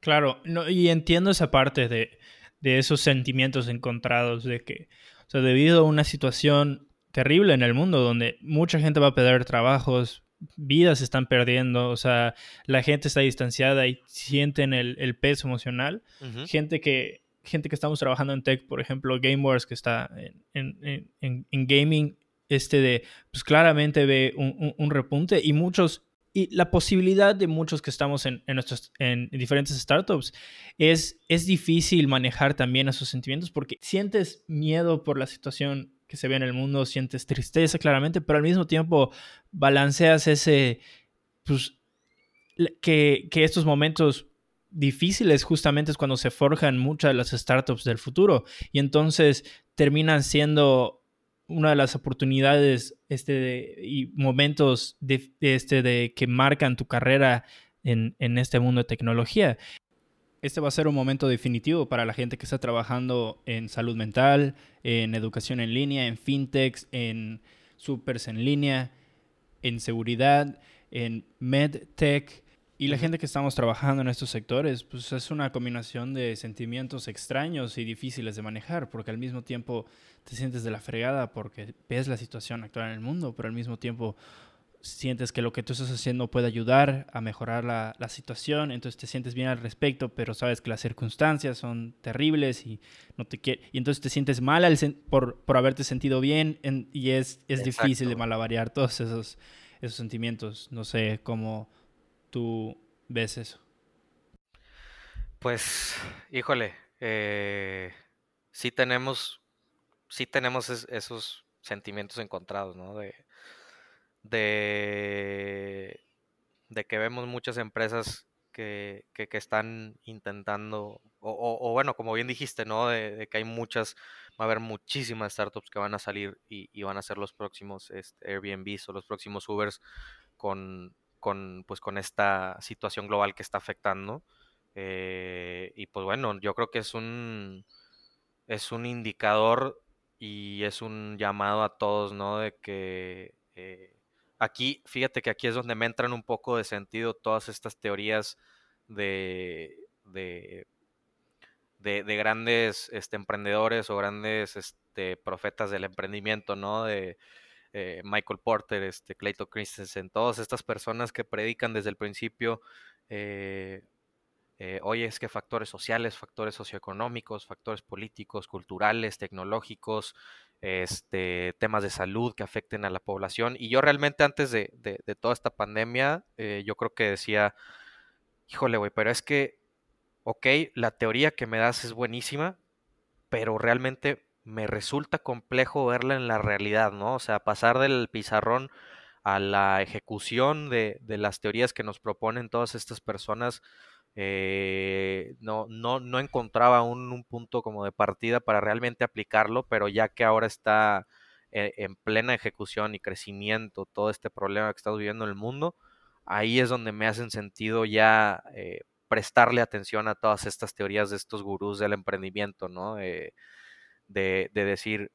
Claro, no, y entiendo esa parte de, de esos sentimientos encontrados, de que, debido a una situación terrible en el mundo, donde mucha gente va a perder trabajos, vidas se están perdiendo, o sea, la gente está distanciada y sienten el, peso emocional. Gente que gente que estamos trabajando en tech, por ejemplo, Game Wars, que está en, gaming, este de, pues claramente ve un, repunte y muchos, y la posibilidad de muchos que estamos en, nuestros, en diferentes startups es, es difícil manejar también esos sentimientos porque sientes miedo por la situación que se ve en el mundo, sientes tristeza claramente, pero al mismo tiempo balanceas ese, pues, que, que estos momentos difíciles justamente es cuando se forjan muchas de las startups del futuro. Y entonces terminan siendo una de las oportunidades este, y momentos este, de que marcan tu carrera en, en este mundo de tecnología este va a ser un momento definitivo para la gente que está trabajando en salud mental, en educación en línea, en fintechs, en supers en línea, en seguridad, en medtech. Y la gente que estamos trabajando en estos sectores, pues es una combinación de sentimientos extraños y difíciles de manejar, porque al mismo tiempo te sientes de la fregada porque ves la situación actual en el mundo, pero al mismo tiempo sientes que lo que tú estás haciendo puede ayudar a mejorar la, situación, entonces te sientes bien al respecto, pero sabes que las circunstancias son terribles y no te y entonces te sientes mal por, por, haberte sentido bien y es, es difícil de malavariar todos esos, esos sentimientos. No sé cómo tú ves eso.
Pues, híjole, eh, sí tenemos, sí tenemos esos sentimientos encontrados, ¿no? De, de, de que vemos muchas empresas que, que, están intentando, o, bueno, como bien dijiste, ¿no? De, que hay muchas, va a haber muchísimas startups que van a salir y, van a ser los próximos este, Airbnbs o los próximos Ubers con, con, pues, con esta situación global que está afectando. Eh, y pues bueno, yo creo que es un, es un indicador y es un llamado a todos, ¿no? De que eh, Aquí, fíjate que aquí es donde me entran un poco de sentido todas estas teorías de, de, de, grandes este, emprendedores o grandes este, profetas del emprendimiento, ¿no? De eh, Michael Porter, este, Clayton Christensen, todas estas personas que predican desde el principio, eh, eh, oye, es que factores sociales, factores socioeconómicos, factores políticos, culturales, tecnológicos, este, temas de salud que afecten a la población. Y yo realmente antes de, toda esta pandemia, eh, yo creo que decía, híjole, güey, pero es que, ok, la teoría que me das es buenísima, pero realmente me resulta complejo verla en la realidad, ¿no? O sea, pasar del pizarrón a la ejecución de, de las teorías que nos proponen todas estas personas, eh, no, no, no encontraba un, punto como de partida para realmente aplicarlo, pero ya que ahora está eh, en plena ejecución y crecimiento todo este problema que estamos viviendo en el mundo, ahí es donde me hacen sentido ya eh, prestarle atención a todas estas teorías de estos gurús del emprendimiento, ¿no? de, de decir,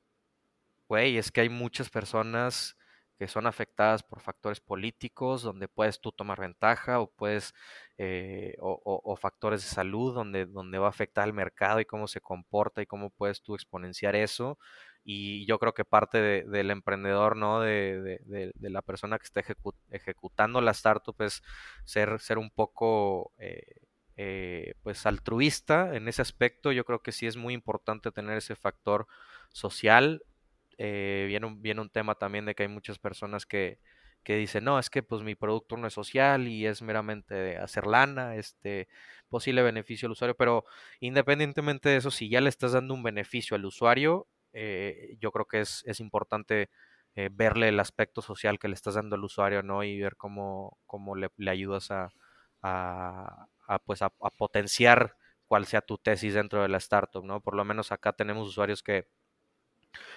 güey, es que hay muchas personas que son afectadas por factores políticos, donde puedes tú tomar ventaja o puedes, eh, o, factores de salud, donde, donde va a afectar al mercado y cómo se comporta y cómo puedes tú exponenciar eso. Y yo creo que parte del emprendedor, ¿no? De, la persona que está ejecutando la startup es ser, ser un poco... Eh, eh, pues altruista en ese aspecto yo creo que sí es muy importante tener ese factor social eh, viene, un, viene un tema también de que hay muchas personas que, que dicen, no, es que pues mi producto no es social y es meramente de hacer lana, este posible beneficio al usuario, pero independientemente de eso, si ya le estás dando un beneficio al usuario, eh, yo creo que es, es importante eh, verle el aspecto social que le estás dando al usuario, ¿no? Y ver cómo, cómo le, ayudas a, a, a pues a, a, potenciar cuál sea tu tesis dentro de la startup, ¿no? Por lo menos acá tenemos usuarios que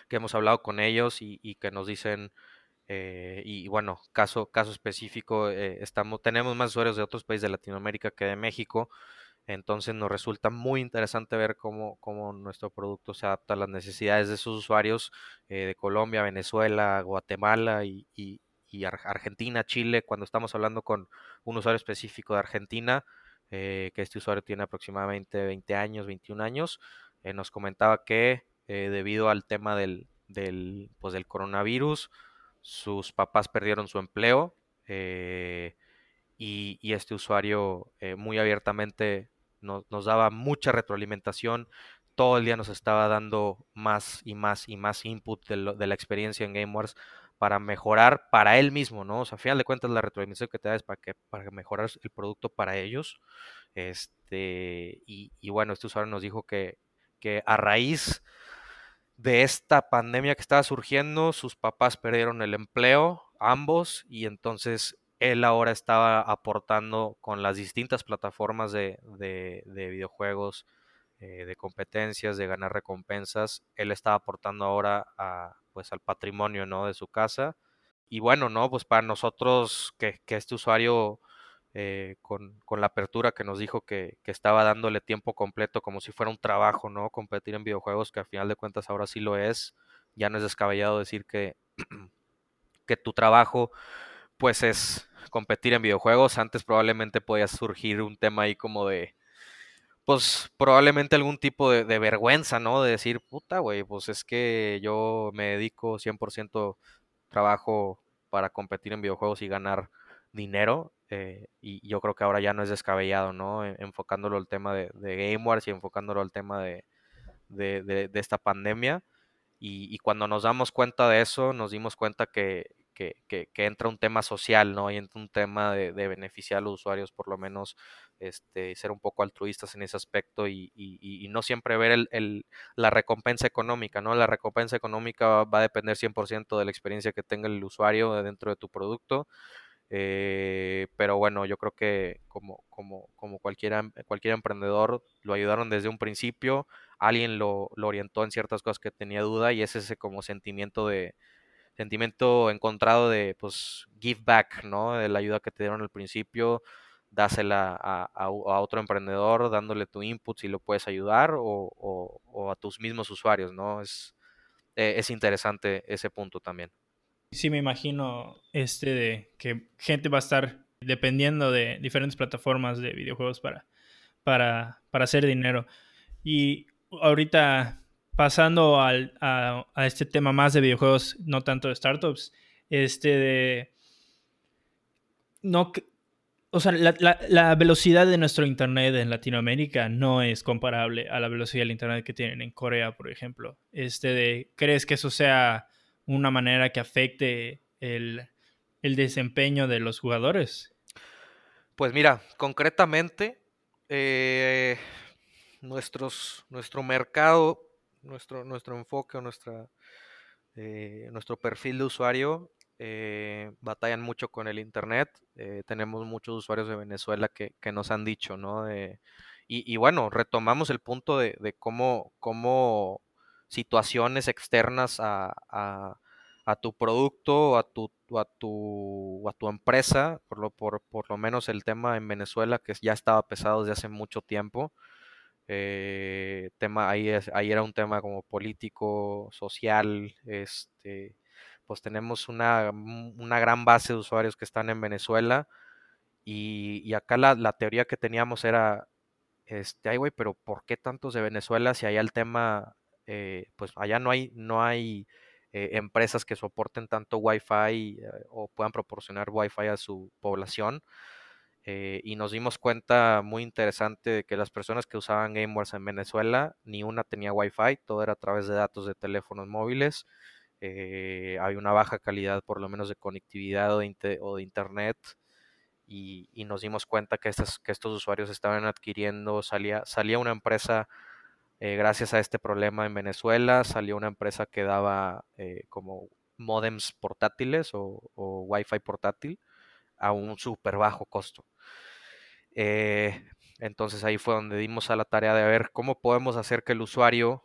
que hemos hablado con ellos y, que nos dicen, eh, y bueno, caso, caso específico, eh, estamos, tenemos más usuarios de otros países de Latinoamérica que de México, entonces nos resulta muy interesante ver cómo, cómo nuestro producto se adapta a las necesidades de esos usuarios eh, de Colombia, Venezuela, Guatemala y, y, Argentina, Chile, cuando estamos hablando con un usuario específico de Argentina, que este usuario tiene aproximadamente 20 años, 21 años, nos comentaba que eh, debido al tema del, del, pues, del coronavirus, sus papás perdieron su empleo eh, y, este usuario eh, muy abiertamente nos, daba mucha retroalimentación, todo el día nos estaba dando más y más y más input de, de la experiencia en GameWars para mejorar para él mismo, ¿no? O sea, a final de cuentas la retroalimentación que te da es para que para mejorar el producto para ellos. Este, y, y bueno, este usuario nos dijo que, que a raíz de esta pandemia que estaba surgiendo, sus papás perdieron el empleo, ambos, y entonces él ahora estaba aportando con las distintas plataformas de, videojuegos, eh, de competencias, de ganar recompensas, él estaba aportando ahora a, pues, al patrimonio ¿no? de su casa. Y bueno, ¿no? Pues para nosotros que, que este usuario eh, con, la apertura que nos dijo que, estaba dándole tiempo completo como si fuera un trabajo, ¿no? Competir en videojuegos, que al final de cuentas ahora sí lo es. Ya no es descabellado decir que, que tu trabajo, pues es competir en videojuegos. Antes probablemente podía surgir un tema ahí como de, pues probablemente algún tipo de, de vergüenza, ¿no? De decir, puta, güey, pues es que yo me dedico 100% trabajo para competir en videojuegos y ganar dinero. Eh, y yo creo que ahora ya no es descabellado, ¿no? Enfocándolo al tema de, de Game Wars y enfocándolo al tema de, de, esta pandemia. Y, cuando nos damos cuenta de eso, nos dimos cuenta que, que, entra un tema social, ¿no? Y entra un tema de, beneficiar a los usuarios, por lo menos, este, ser un poco altruistas en ese aspecto y, y, y no siempre ver el, el, la recompensa económica, ¿no? La recompensa económica va a depender 100% de la experiencia que tenga el usuario dentro de tu producto eh, pero bueno, yo creo que como, como, como cualquier, cualquier emprendedor, lo ayudaron desde un principio, alguien lo, lo, orientó en ciertas cosas que tenía duda y es ese como sentimiento de sentimiento encontrado de pues give back, ¿no? De la ayuda que te dieron al principio, dásela a, a, otro emprendedor, dándole tu input si lo puedes ayudar o, o, a tus mismos usuarios, ¿no? Es, eh, es interesante ese punto también
sí me imagino este de que gente va a estar dependiendo de diferentes plataformas de videojuegos para, para, para hacer dinero. Y ahorita pasando al, a, este tema más de videojuegos, no tanto de startups, este de... No, o sea, la, la, velocidad de nuestro Internet en Latinoamérica no es comparable a la velocidad del Internet que tienen en Corea, por ejemplo. Este de, ¿crees que eso sea una manera que afecte el, desempeño de los jugadores?
Pues mira, concretamente, eh, nuestros, nuestro mercado, nuestro, nuestro enfoque, nuestra, eh, nuestro perfil de usuario eh, batallan mucho con el Internet. tenemos muchos usuarios de Venezuela que, nos han dicho, ¿no? y, bueno, retomamos el punto de, de cómo, cómo situaciones externas a, a, tu producto, a tu, a tu, a tu empresa, por lo, por, por lo menos el tema en Venezuela, que ya estaba pesado desde hace mucho tiempo. Eh, tema, ahí, ahí era un tema como político, social, este, pues tenemos una, una gran base de usuarios que están en Venezuela y, y acá la, la, teoría que teníamos era, este, ay güey, pero ¿por qué tantos de Venezuela si allá el tema eh, pues allá no hay, no hay eh, empresas que soporten tanto Wi-Fi eh, o puedan proporcionar Wi-Fi a su población. y nos dimos cuenta muy interesante de que las personas que usaban GameWars en Venezuela, ni una tenía Wi-Fi, todo era a través de datos de teléfonos móviles. hay una baja calidad por lo menos de conectividad o de, internet. Y, nos dimos cuenta que, que estos usuarios estaban adquiriendo, salía, salía una empresa eh, gracias a este problema en Venezuela salió una empresa que daba eh, como modems portátiles o, o, Wi-Fi portátil a un súper bajo costo. Eh, entonces ahí fue donde dimos a la tarea de ver cómo podemos hacer que el usuario,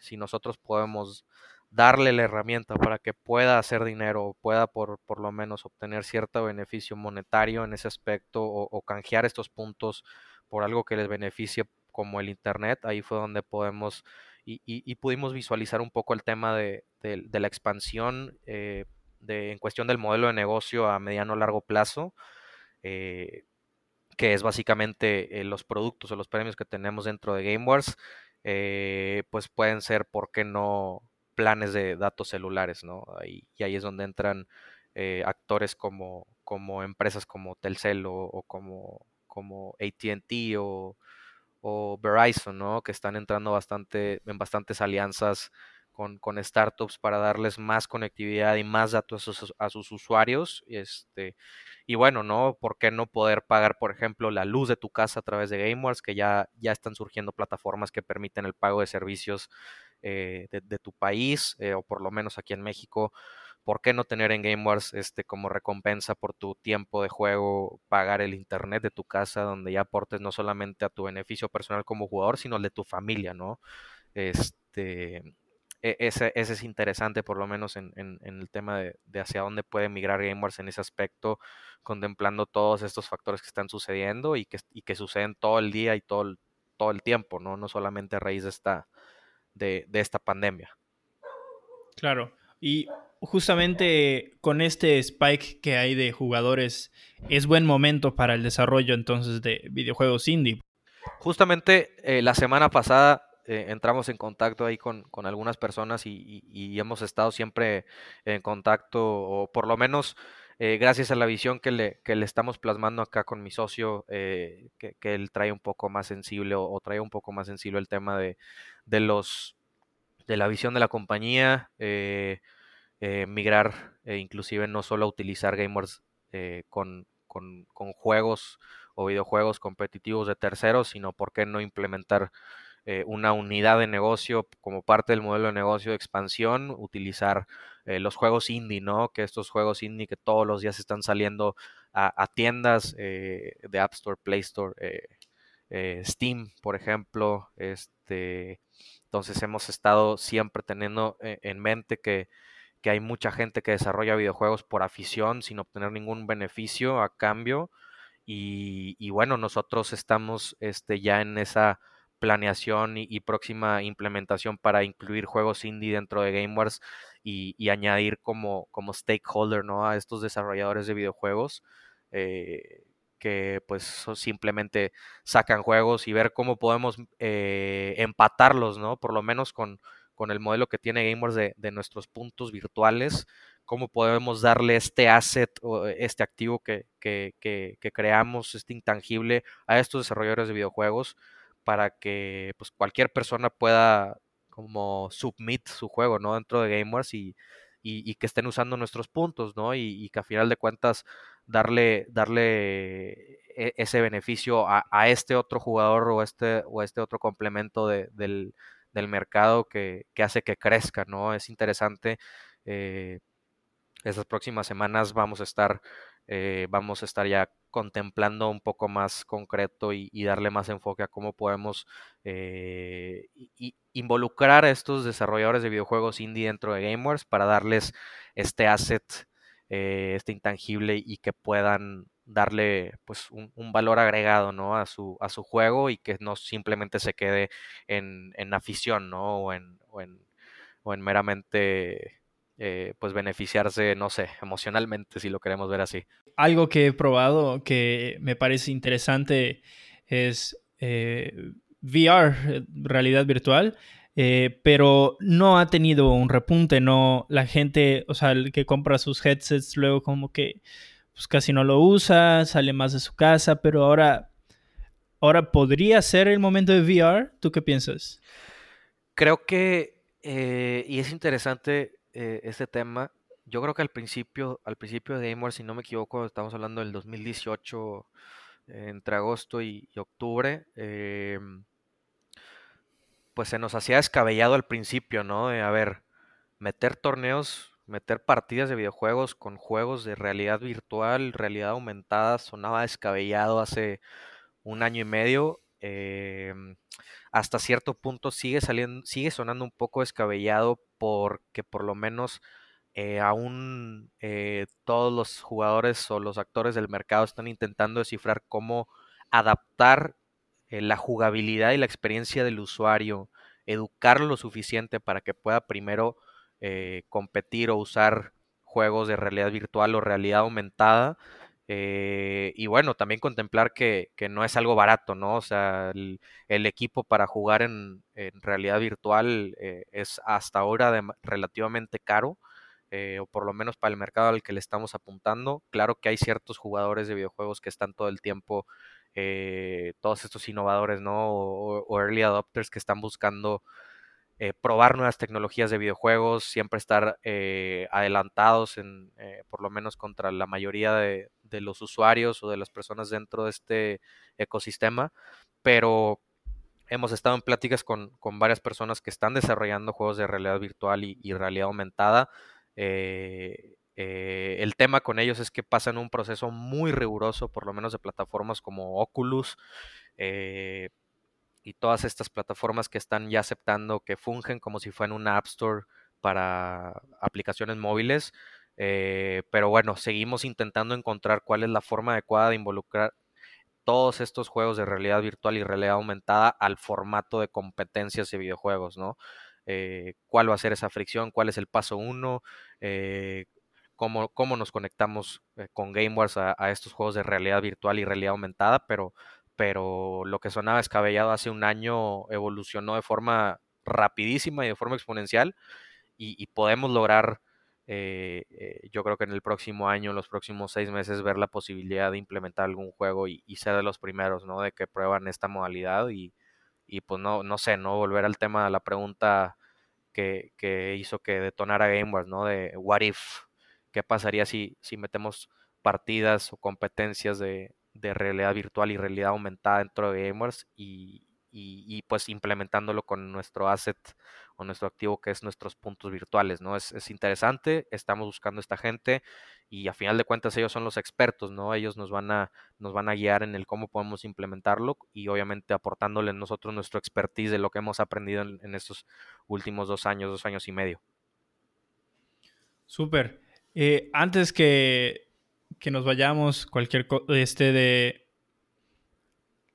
si nosotros podemos darle la herramienta para que pueda hacer dinero pueda por, por lo menos obtener cierto beneficio monetario en ese aspecto o canjear estos puntos por algo que les beneficie como el Internet, ahí fue donde podemos y, pudimos visualizar un poco el tema de, la expansión eh, en cuestión del modelo de negocio a mediano largo plazo, eh, que es básicamente eh, los productos o los premios que tenemos dentro de GameWars, pues pueden ser, ¿por qué no? planes de datos celulares, ¿no? y ahí es donde entran eh, actores como, como empresas como Telcel o, como, como ATT o, o, Verizon, ¿no? Que están entrando bastante, en bastantes alianzas con, con, startups para darles más conectividad y más datos a sus, a sus, usuarios. Este, y bueno, ¿no? ¿Por qué no poder pagar, por ejemplo, la luz de tu casa a través de GameWars? Que ya, ya están surgiendo plataformas que permiten el pago de servicios eh, de, tu país, eh, o por lo menos aquí en México ¿por qué no tener en Game Wars este, como recompensa por tu tiempo de juego, pagar el internet de tu casa, donde ya aportes no solamente a tu beneficio personal como jugador, sino al de tu familia, ¿no? Este, e, ese, es interesante, por lo menos en, el tema de, hacia dónde puede migrar Game Wars en ese aspecto, contemplando todos estos factores que están sucediendo y que, suceden todo el día y todo el, el tiempo, ¿no? No solamente a raíz de esta, de esta pandemia.
Claro. Y justamente con este spike que hay de jugadores, es buen momento para el desarrollo entonces de videojuegos indie.
Justamente eh, la semana pasada eh, entramos en contacto ahí con, algunas personas y, hemos estado siempre en contacto, o por lo menos eh, gracias a la visión que le, que le, estamos plasmando acá con mi socio, que, él trae un poco más sensible o, trae un poco más sensible el tema de, de los de la visión de la compañía. Eh, migrar, e inclusive no solo utilizar gamers eh, con, con, juegos o videojuegos competitivos de terceros, sino por qué no implementar eh, una unidad de negocio como parte del modelo de negocio de expansión, utilizar los juegos indie, ¿no? Que estos juegos indie que todos los días están saliendo a, tiendas de App Store, Play Store, Steam, por ejemplo. Este, entonces hemos estado siempre teniendo en mente que que hay mucha gente que desarrolla videojuegos por afición sin obtener ningún beneficio a cambio. Y, bueno, nosotros estamos este, ya en esa planeación y, próxima implementación para incluir juegos indie dentro de GameWars y, y añadir como, como stakeholder ¿no? a estos desarrolladores de videojuegos. Eh, que pues simplemente sacan juegos y ver cómo podemos eh, empatarlos, ¿no? Por lo menos con, con el modelo que tiene Gamers de, de nuestros puntos virtuales, cómo podemos darle este asset o este activo que, que, que, creamos, este intangible a estos desarrolladores de videojuegos para que pues, cualquier persona pueda como submit su juego ¿no? dentro de Gamers y, y, que estén usando nuestros puntos, ¿no? Y, que a final de cuentas darle, darle e, ese beneficio a, a, este otro jugador o este, o este otro complemento de, del, del mercado que, hace que crezca, ¿no? Es interesante. Eh, estas próximas semanas vamos a estar, eh, vamos a estar ya contemplando un poco más concreto y, darle más enfoque a cómo podemos eh, involucrar a estos desarrolladores de videojuegos indie dentro de GameWars para darles este asset, este intangible y que puedan darle pues un, valor agregado ¿no? a, su, a su juego y que no simplemente se quede en, en afición ¿no? o, en, o, en, o en meramente eh, pues beneficiarse, no sé, emocionalmente si lo queremos ver así.
Algo que he probado que me parece interesante es eh, VR, realidad virtual. Eh, pero no ha tenido un repunte, no, la gente, o sea, el que compra sus headsets luego como que pues casi no lo usa, sale más de su casa, pero ahora, ahora podría ser el momento de VR. ¿Tú qué piensas?
Creo que, eh, y es interesante eh, este tema, yo creo que al principio, al principio de Gameware, si no me equivoco, estamos hablando del 2018, entre agosto y, octubre, em, pues se nos hacía descabellado al principio, ¿no? De, a ver, meter torneos meter partidas de videojuegos con juegos de realidad virtual, realidad aumentada, sonaba descabellado hace un año y medio. Em, hasta cierto punto sigue saliendo, sigue sonando un poco descabellado porque por lo menos eh, aún eh, todos los jugadores o los actores del mercado están intentando descifrar cómo adaptar eh, la jugabilidad y la experiencia del usuario, educarlo lo suficiente para que pueda primero eh, competir o usar juegos de realidad virtual o realidad aumentada Eh, y bueno, también contemplar que, no es algo barato, ¿no? O sea, el, equipo para jugar en, realidad virtual eh, es hasta ahora relativamente caro, o por lo menos para el mercado al que le estamos apuntando. Claro que hay ciertos jugadores de videojuegos que están todo el tiempo, todos estos innovadores, ¿no? o early adopters que están buscando eh, probar nuevas tecnologías de videojuegos, siempre estar eh, adelantados en, eh, por lo menos contra la mayoría de, los usuarios o de las personas dentro de este ecosistema, pero hemos estado en pláticas con, varias personas que están desarrollando juegos de realidad virtual y, realidad aumentada. el tema con ellos es que pasan un proceso muy riguroso, por lo menos de plataformas como Oculus, y todas estas plataformas que están ya aceptando que fungen como si fueran una App Store para aplicaciones móviles. Eh, pero bueno, seguimos intentando encontrar cuál es la forma adecuada de involucrar todos estos juegos de realidad virtual y realidad aumentada al formato de competencias de videojuegos, ¿no? Eh, ¿Cuál va a ser esa fricción? ¿Cuál es el paso uno? Eh, cómo, cómo, nos conectamos con GameWars a, a, estos juegos de realidad virtual y realidad aumentada, pero pero lo que sonaba escabellado hace un año evolucionó de forma rapidísima y de forma exponencial y, podemos lograr, eh, eh, yo creo que en el próximo año, en los próximos seis meses, ver la posibilidad de implementar algún juego y, ser de los primeros, ¿no? De que prueban esta modalidad y, pues no, no sé, ¿no? Volver al tema de la pregunta que, que hizo que detonara GameWars, ¿no? De what if, ¿qué pasaría si, si metemos partidas o competencias de, de realidad virtual y realidad aumentada dentro de Gamers y, y, pues implementándolo con nuestro asset o nuestro activo que es nuestros puntos virtuales, ¿no? Es, interesante, estamos buscando esta gente y a final de cuentas ellos son los expertos, ¿no? Ellos nos van a, nos van a guiar en el cómo podemos implementarlo y obviamente aportándole nosotros nuestro expertise de lo que hemos aprendido en, estos últimos dos años, dos años y medio.
Súper. Eh, antes que que nos vayamos, cualquier este de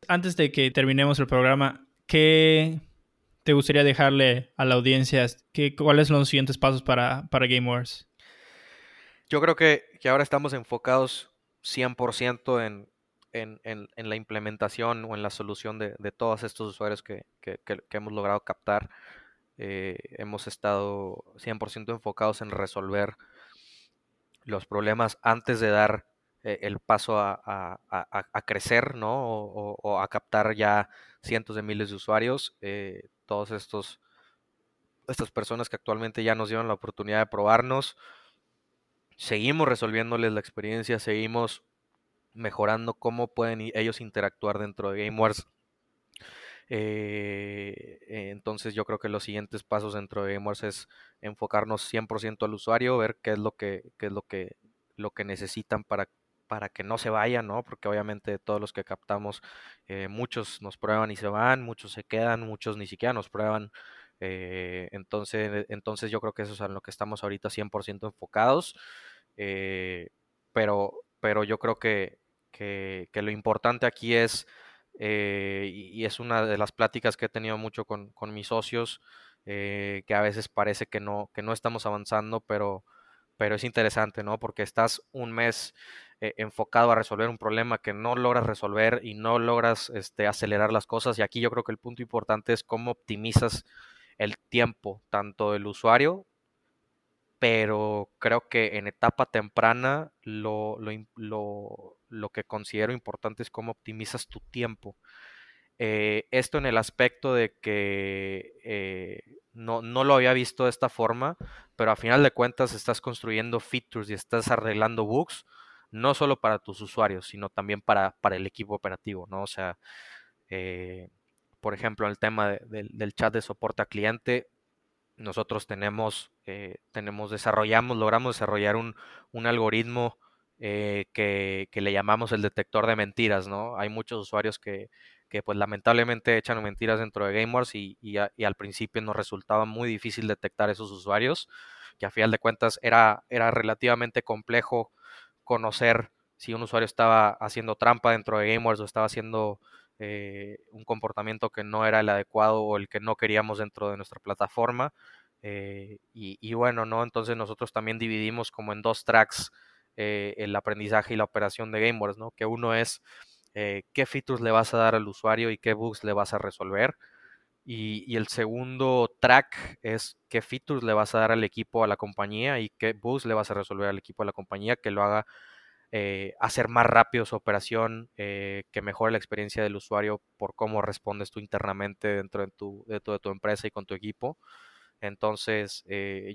antes de que terminemos el programa, ¿qué te gustaría dejarle a la audiencia? ¿Qué, ¿Cuáles son los siguientes pasos para, para Game Wars?
Yo creo que, ahora estamos enfocados 100% en, en, en, la implementación o en la solución de, todos estos usuarios que, hemos logrado captar. Eh, hemos estado 100% enfocados en resolver los problemas antes de dar eh, el paso a, crecer, ¿no? O, a captar ya cientos de miles de usuarios. Eh, todos estos estas personas que actualmente ya nos dieron la oportunidad de probarnos, seguimos resolviéndoles la experiencia, seguimos mejorando cómo pueden ellos interactuar dentro de GameWars. Eh, entonces yo creo que los siguientes pasos dentro de GameWars es enfocarnos 100% al usuario, ver qué es lo que, es lo que, lo que necesitan para, para que no se vayan, ¿no? Porque obviamente todos los que captamos, eh, muchos nos prueban y se van, muchos se quedan, muchos ni siquiera nos prueban. Eh, entonces, entonces yo creo que eso es en lo que estamos ahorita 100% enfocados. Eh, pero, pero yo creo que, que, lo importante aquí es, y, es una de las pláticas que he tenido mucho con, con mis socios, eh, que a veces parece que no, que no estamos avanzando, pero, pero es interesante, ¿no? Porque estás un mes eh, enfocado a resolver un problema que no logras resolver y no logras este, acelerar las cosas. Y aquí yo creo que el punto importante es cómo optimizas el tiempo, tanto del usuario, pero creo que en etapa temprana lo que considero importante es cómo optimizas tu tiempo. Eh, esto en el aspecto de que eh, no, lo había visto de esta forma, pero a final de cuentas estás construyendo features y estás arreglando bugs, no solo para tus usuarios, sino también para, para el equipo operativo, ¿no? O sea, eh, por ejemplo, el tema del chat de soporte a cliente, nosotros tenemos, tenemos desarrollamos, logramos desarrollar un, algoritmo que, que, le llamamos el detector de mentiras, ¿no? Hay muchos usuarios que, pues lamentablemente echan mentiras dentro de GameWars y, y, al principio nos resultaba muy difícil detectar esos usuarios, que a final de cuentas era, era relativamente complejo conocer si un usuario estaba haciendo trampa dentro de GameWars o estaba haciendo eh, un comportamiento que no era el adecuado o el que no queríamos dentro de nuestra plataforma. Eh, y, bueno, ¿no? Entonces nosotros también dividimos como en dos tracks eh, el aprendizaje y la operación de GameWorks, ¿no? Que uno es eh, qué features le vas a dar al usuario y qué bugs le vas a resolver. Y, el segundo track es qué features le vas a dar al equipo, a la compañía y qué bugs le vas a resolver al equipo, a la compañía que lo haga eh, hacer más rápido su operación, que mejore la experiencia del usuario por cómo respondes tú internamente dentro de tu, de tu empresa y con tu equipo. Entonces,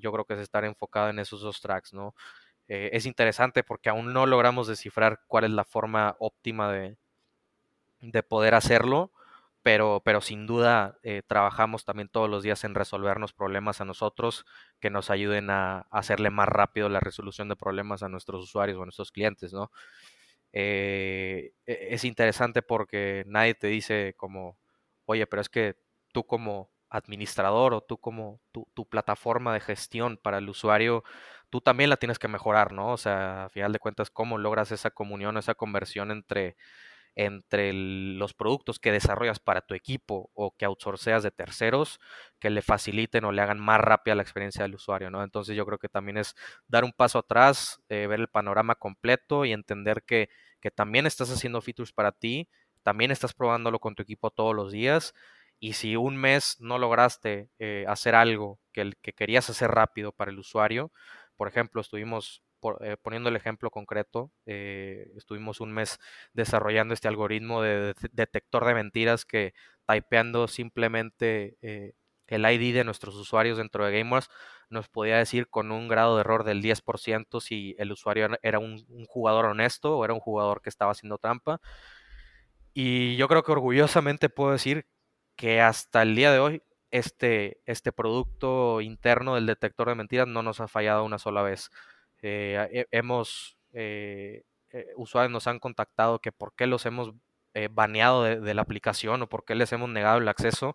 yo creo que es estar enfocado en esos dos tracks, ¿no? Es interesante porque aún no logramos descifrar cuál es la forma óptima de, de poder hacerlo, pero, pero sin duda eh, trabajamos también todos los días en resolvernos problemas a nosotros que nos ayuden a, hacerle más rápido la resolución de problemas a nuestros usuarios o a nuestros clientes, ¿no? Eh, e, es interesante porque nadie te dice como, oye, pero es que tú como administrador o tú como tu, tu, plataforma de gestión para el usuario, tú también la tienes que mejorar, ¿no? O sea, a final de cuentas, ¿cómo logras esa comunión, esa conversión entre entre los productos que desarrollas para tu equipo o que outsourceas de terceros que le faciliten o le hagan más rápida la experiencia del usuario, ¿no? Entonces yo creo que también es dar un paso atrás, eh, ver el panorama completo y entender que, que también estás haciendo features para ti, también estás probándolo con tu equipo todos los días y si un mes no lograste eh, hacer algo que, que querías hacer rápido para el usuario, por ejemplo, estuvimos eh, poniendo el ejemplo concreto, eh, estuvimos un mes desarrollando este algoritmo de, detector de mentiras que typeando simplemente eh, el ID de nuestros usuarios dentro de Gamers nos podía decir con un grado de error del 10% si el usuario era un, jugador honesto o era un jugador que estaba haciendo trampa. Y yo creo que orgullosamente puedo decir que hasta el día de hoy este, este producto interno del detector de mentiras no nos ha fallado una sola vez. Eh, hemos, eh, eh, usuarios nos han contactado que por qué los hemos baneado de, la aplicación o por qué les hemos negado el acceso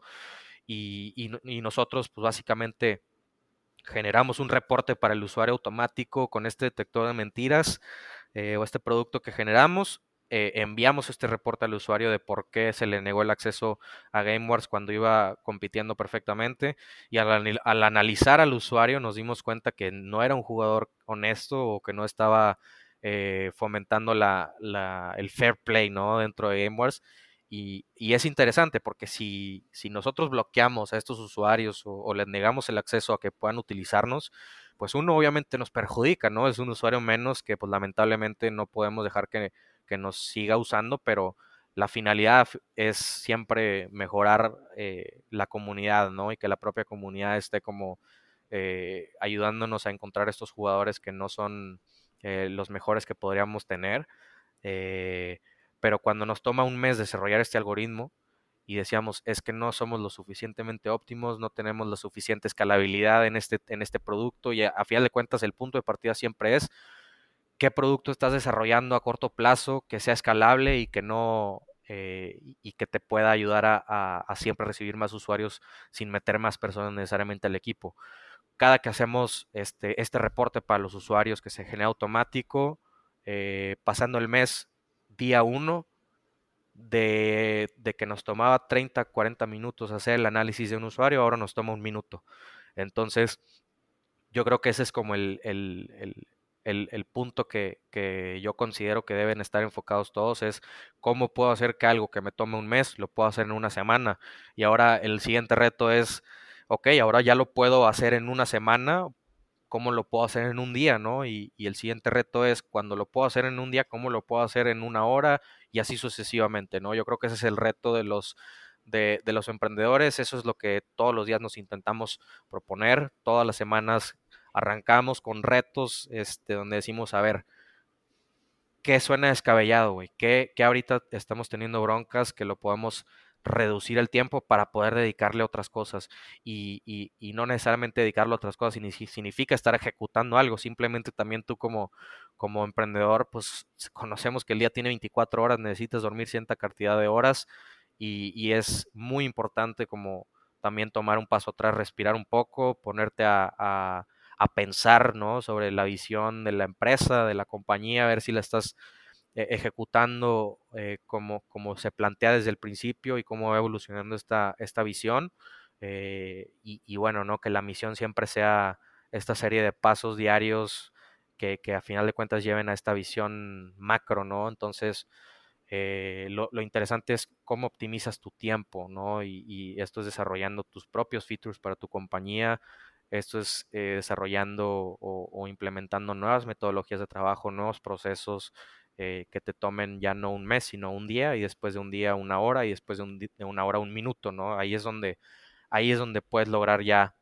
y, nosotros pues básicamente generamos un reporte para el usuario automático con este detector de mentiras o este producto que generamos eh, enviamos este reporte al usuario de por qué se le negó el acceso a GameWars cuando iba compitiendo perfectamente y al, analizar al usuario nos dimos cuenta que no era un jugador honesto o que no estaba eh, fomentando la, el fair play ¿no? dentro de GameWars y, es interesante porque si, si, nosotros bloqueamos a estos usuarios o, o les negamos el acceso a que puedan utilizarnos, pues uno obviamente nos perjudica, ¿no? Es un usuario menos que pues lamentablemente no podemos dejar que que nos siga usando, pero la finalidad es siempre mejorar eh, la comunidad, ¿no? Y que la propia comunidad esté como eh, ayudándonos a encontrar estos jugadores que no son eh, los mejores que podríamos tener. pero cuando nos toma un mes desarrollar este algoritmo y decíamos, es que no somos lo suficientemente óptimos, no tenemos la suficiente escalabilidad en este, en este producto y a final de cuentas el punto de partida siempre es qué producto estás desarrollando a corto plazo que sea escalable y que no eh, y que te pueda ayudar a, siempre recibir más usuarios sin meter más personas necesariamente al equipo. Cada que hacemos este, este reporte para los usuarios que se genera automático, eh, pasando el mes día 1, de, que nos tomaba 30, 40 minutos hacer el análisis de un usuario, ahora nos toma un minuto. Entonces, yo creo que ese es como el, el, punto que, yo considero que deben estar enfocados todos es cómo puedo hacer que algo que me tome un mes lo puedo hacer en una semana. Y ahora el siguiente reto es, ok, ahora ya lo puedo hacer en una semana, ¿cómo lo puedo hacer en un día? ¿no? Y, el siguiente reto es, cuando lo puedo hacer en un día, ¿cómo lo puedo hacer en una hora? Y así sucesivamente, ¿no? Yo creo que ese es el reto de los... De, de los emprendedores, eso es lo que todos los días nos intentamos proponer, todas las semanas arrancamos con retos este, donde decimos, a ver, ¿qué suena descabellado, güey? ¿Qué, ahorita estamos teniendo broncas que lo podemos reducir el tiempo para poder dedicarle a otras cosas y, no necesariamente dedicarlo a otras cosas significa estar ejecutando algo, simplemente también tú como, emprendedor pues conocemos que el día tiene 24 horas, necesitas dormir cierta cantidad de horas y, es muy importante como también tomar un paso atrás, respirar un poco, ponerte a pensar ¿no? sobre la visión de la empresa, de la compañía, a ver si la estás eh, ejecutando eh, como, como se plantea desde el principio y cómo va evolucionando esta, esta visión. Eh, y, bueno, ¿no? que la misión siempre sea esta serie de pasos diarios que, a final de cuentas lleven a esta visión macro, ¿no? Entonces, lo, interesante es cómo optimizas tu tiempo, ¿no? Y, esto es desarrollando tus propios features para tu compañía, esto es eh, desarrollando o, implementando nuevas metodologías de trabajo, nuevos procesos eh, que te tomen ya no un mes, sino un día, y después de un día una hora, y después de, de una hora un minuto, ¿no? Ahí es donde, ahí es donde puedes lograr ya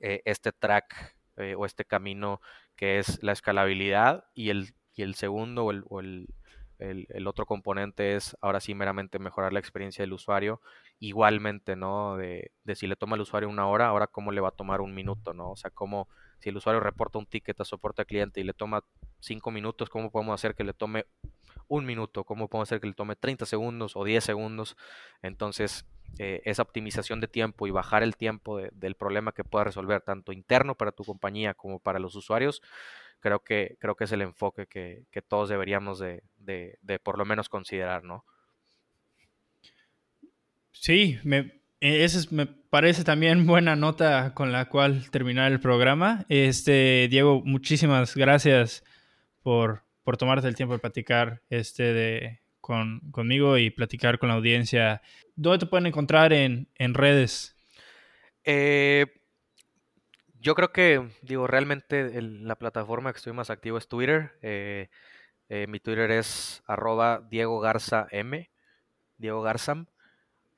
este track o este camino que es la escalabilidad y el, y el segundo o el, el, otro componente es ahora sí meramente mejorar la experiencia del usuario. Igualmente, ¿no? De, de, si le toma al usuario una hora, ahora cómo le va a tomar un minuto, ¿no? O sea, cómo si el usuario reporta un ticket a soporte al cliente y le toma cinco minutos, ¿cómo podemos hacer que le tome un minuto? ¿Cómo podemos hacer que le tome 30 segundos o 10 segundos? Entonces, eh, esa optimización de tiempo y bajar el tiempo del problema que pueda resolver tanto interno para tu compañía como para los usuarios, creo que, creo que es el enfoque que, todos deberíamos de, por lo menos considerar, ¿no?
Sí, me, e, esa me parece también buena nota con la cual terminar el programa. Este, Diego, muchísimas gracias por, por tomarte el tiempo de platicar este de, con, conmigo y platicar con la audiencia. ¿Dónde te pueden encontrar en, en redes?
Eh, yo creo que, digo, realmente la plataforma que estoy más activo es Twitter. Eh, eh, mi Twitter es arroba Diego Garza Diego Garzam.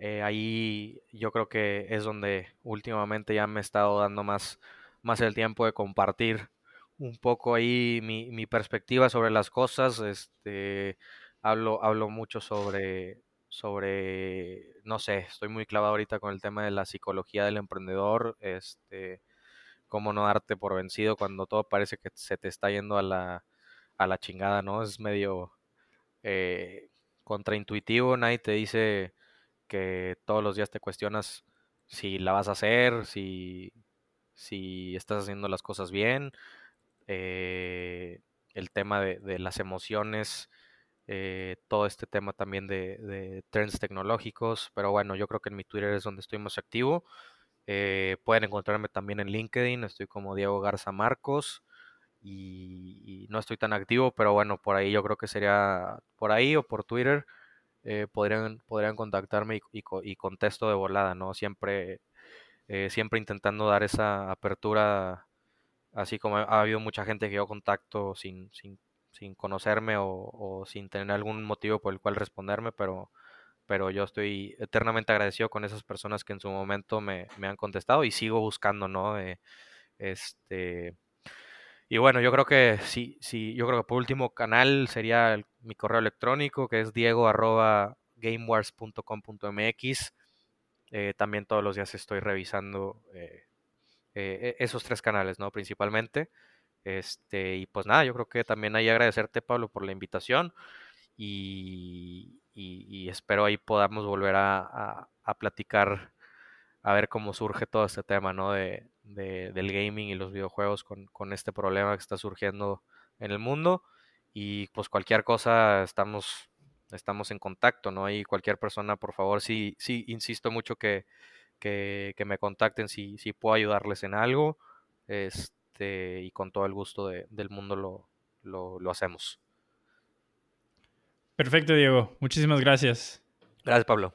Eh, ahí yo creo que es donde últimamente ya me he estado dando más, más el tiempo de compartir un poco ahí mi, mi perspectiva sobre las cosas. Este, hablo, hablo mucho sobre, sobre, no sé, estoy muy clavado ahorita con el tema de la psicología del emprendedor. Este, cómo no darte por vencido cuando todo parece que se te está yendo a la, a la chingada, ¿no? Es medio eh, contraintuitivo, nadie te dice que todos los días te cuestionas si la vas a hacer, si, si estás haciendo las cosas bien, eh, el tema de, las emociones, eh, todo este tema también de, de, trends tecnológicos, pero bueno, yo creo que en mi Twitter es donde estoy más activo. Eh, pueden encontrarme también en LinkedIn, estoy como Diego Garza Marcos y, no estoy tan activo, pero bueno, por ahí yo creo que sería por ahí o por Twitter. Eh, podrían, podrían contactarme y, contesto de volada, ¿no? Siempre, eh, siempre intentando dar esa apertura, así como ha habido mucha gente que yo contacto sin, sin, sin conocerme o, sin tener algún motivo por el cual responderme, pero pero yo estoy eternamente agradecido con esas personas que en su momento me, han contestado y sigo buscando, ¿no? Eh, este, y bueno, yo creo que sí, sí, yo creo que por último canal sería mi correo electrónico que es diego. Eh, también todos los días estoy revisando eh, e, esos tres canales, ¿no? Principalmente. Este, y pues nada, yo creo que también hay agradecerte, Pablo, por la invitación. Y, espero ahí podamos volver a, platicar, a ver cómo surge todo este tema, ¿no? De, del gaming y los videojuegos con, este problema que está surgiendo en el mundo. Y pues cualquier cosa estamos, estamos en contacto, ¿no? Y cualquier persona, por favor, sí, sí, insisto mucho que, que, me contacten si, si puedo ayudarles en algo. Este, y con todo el gusto del mundo lo, lo, lo hacemos.
Perfecto, Diego. Muchísimas gracias.
Gracias, Pablo.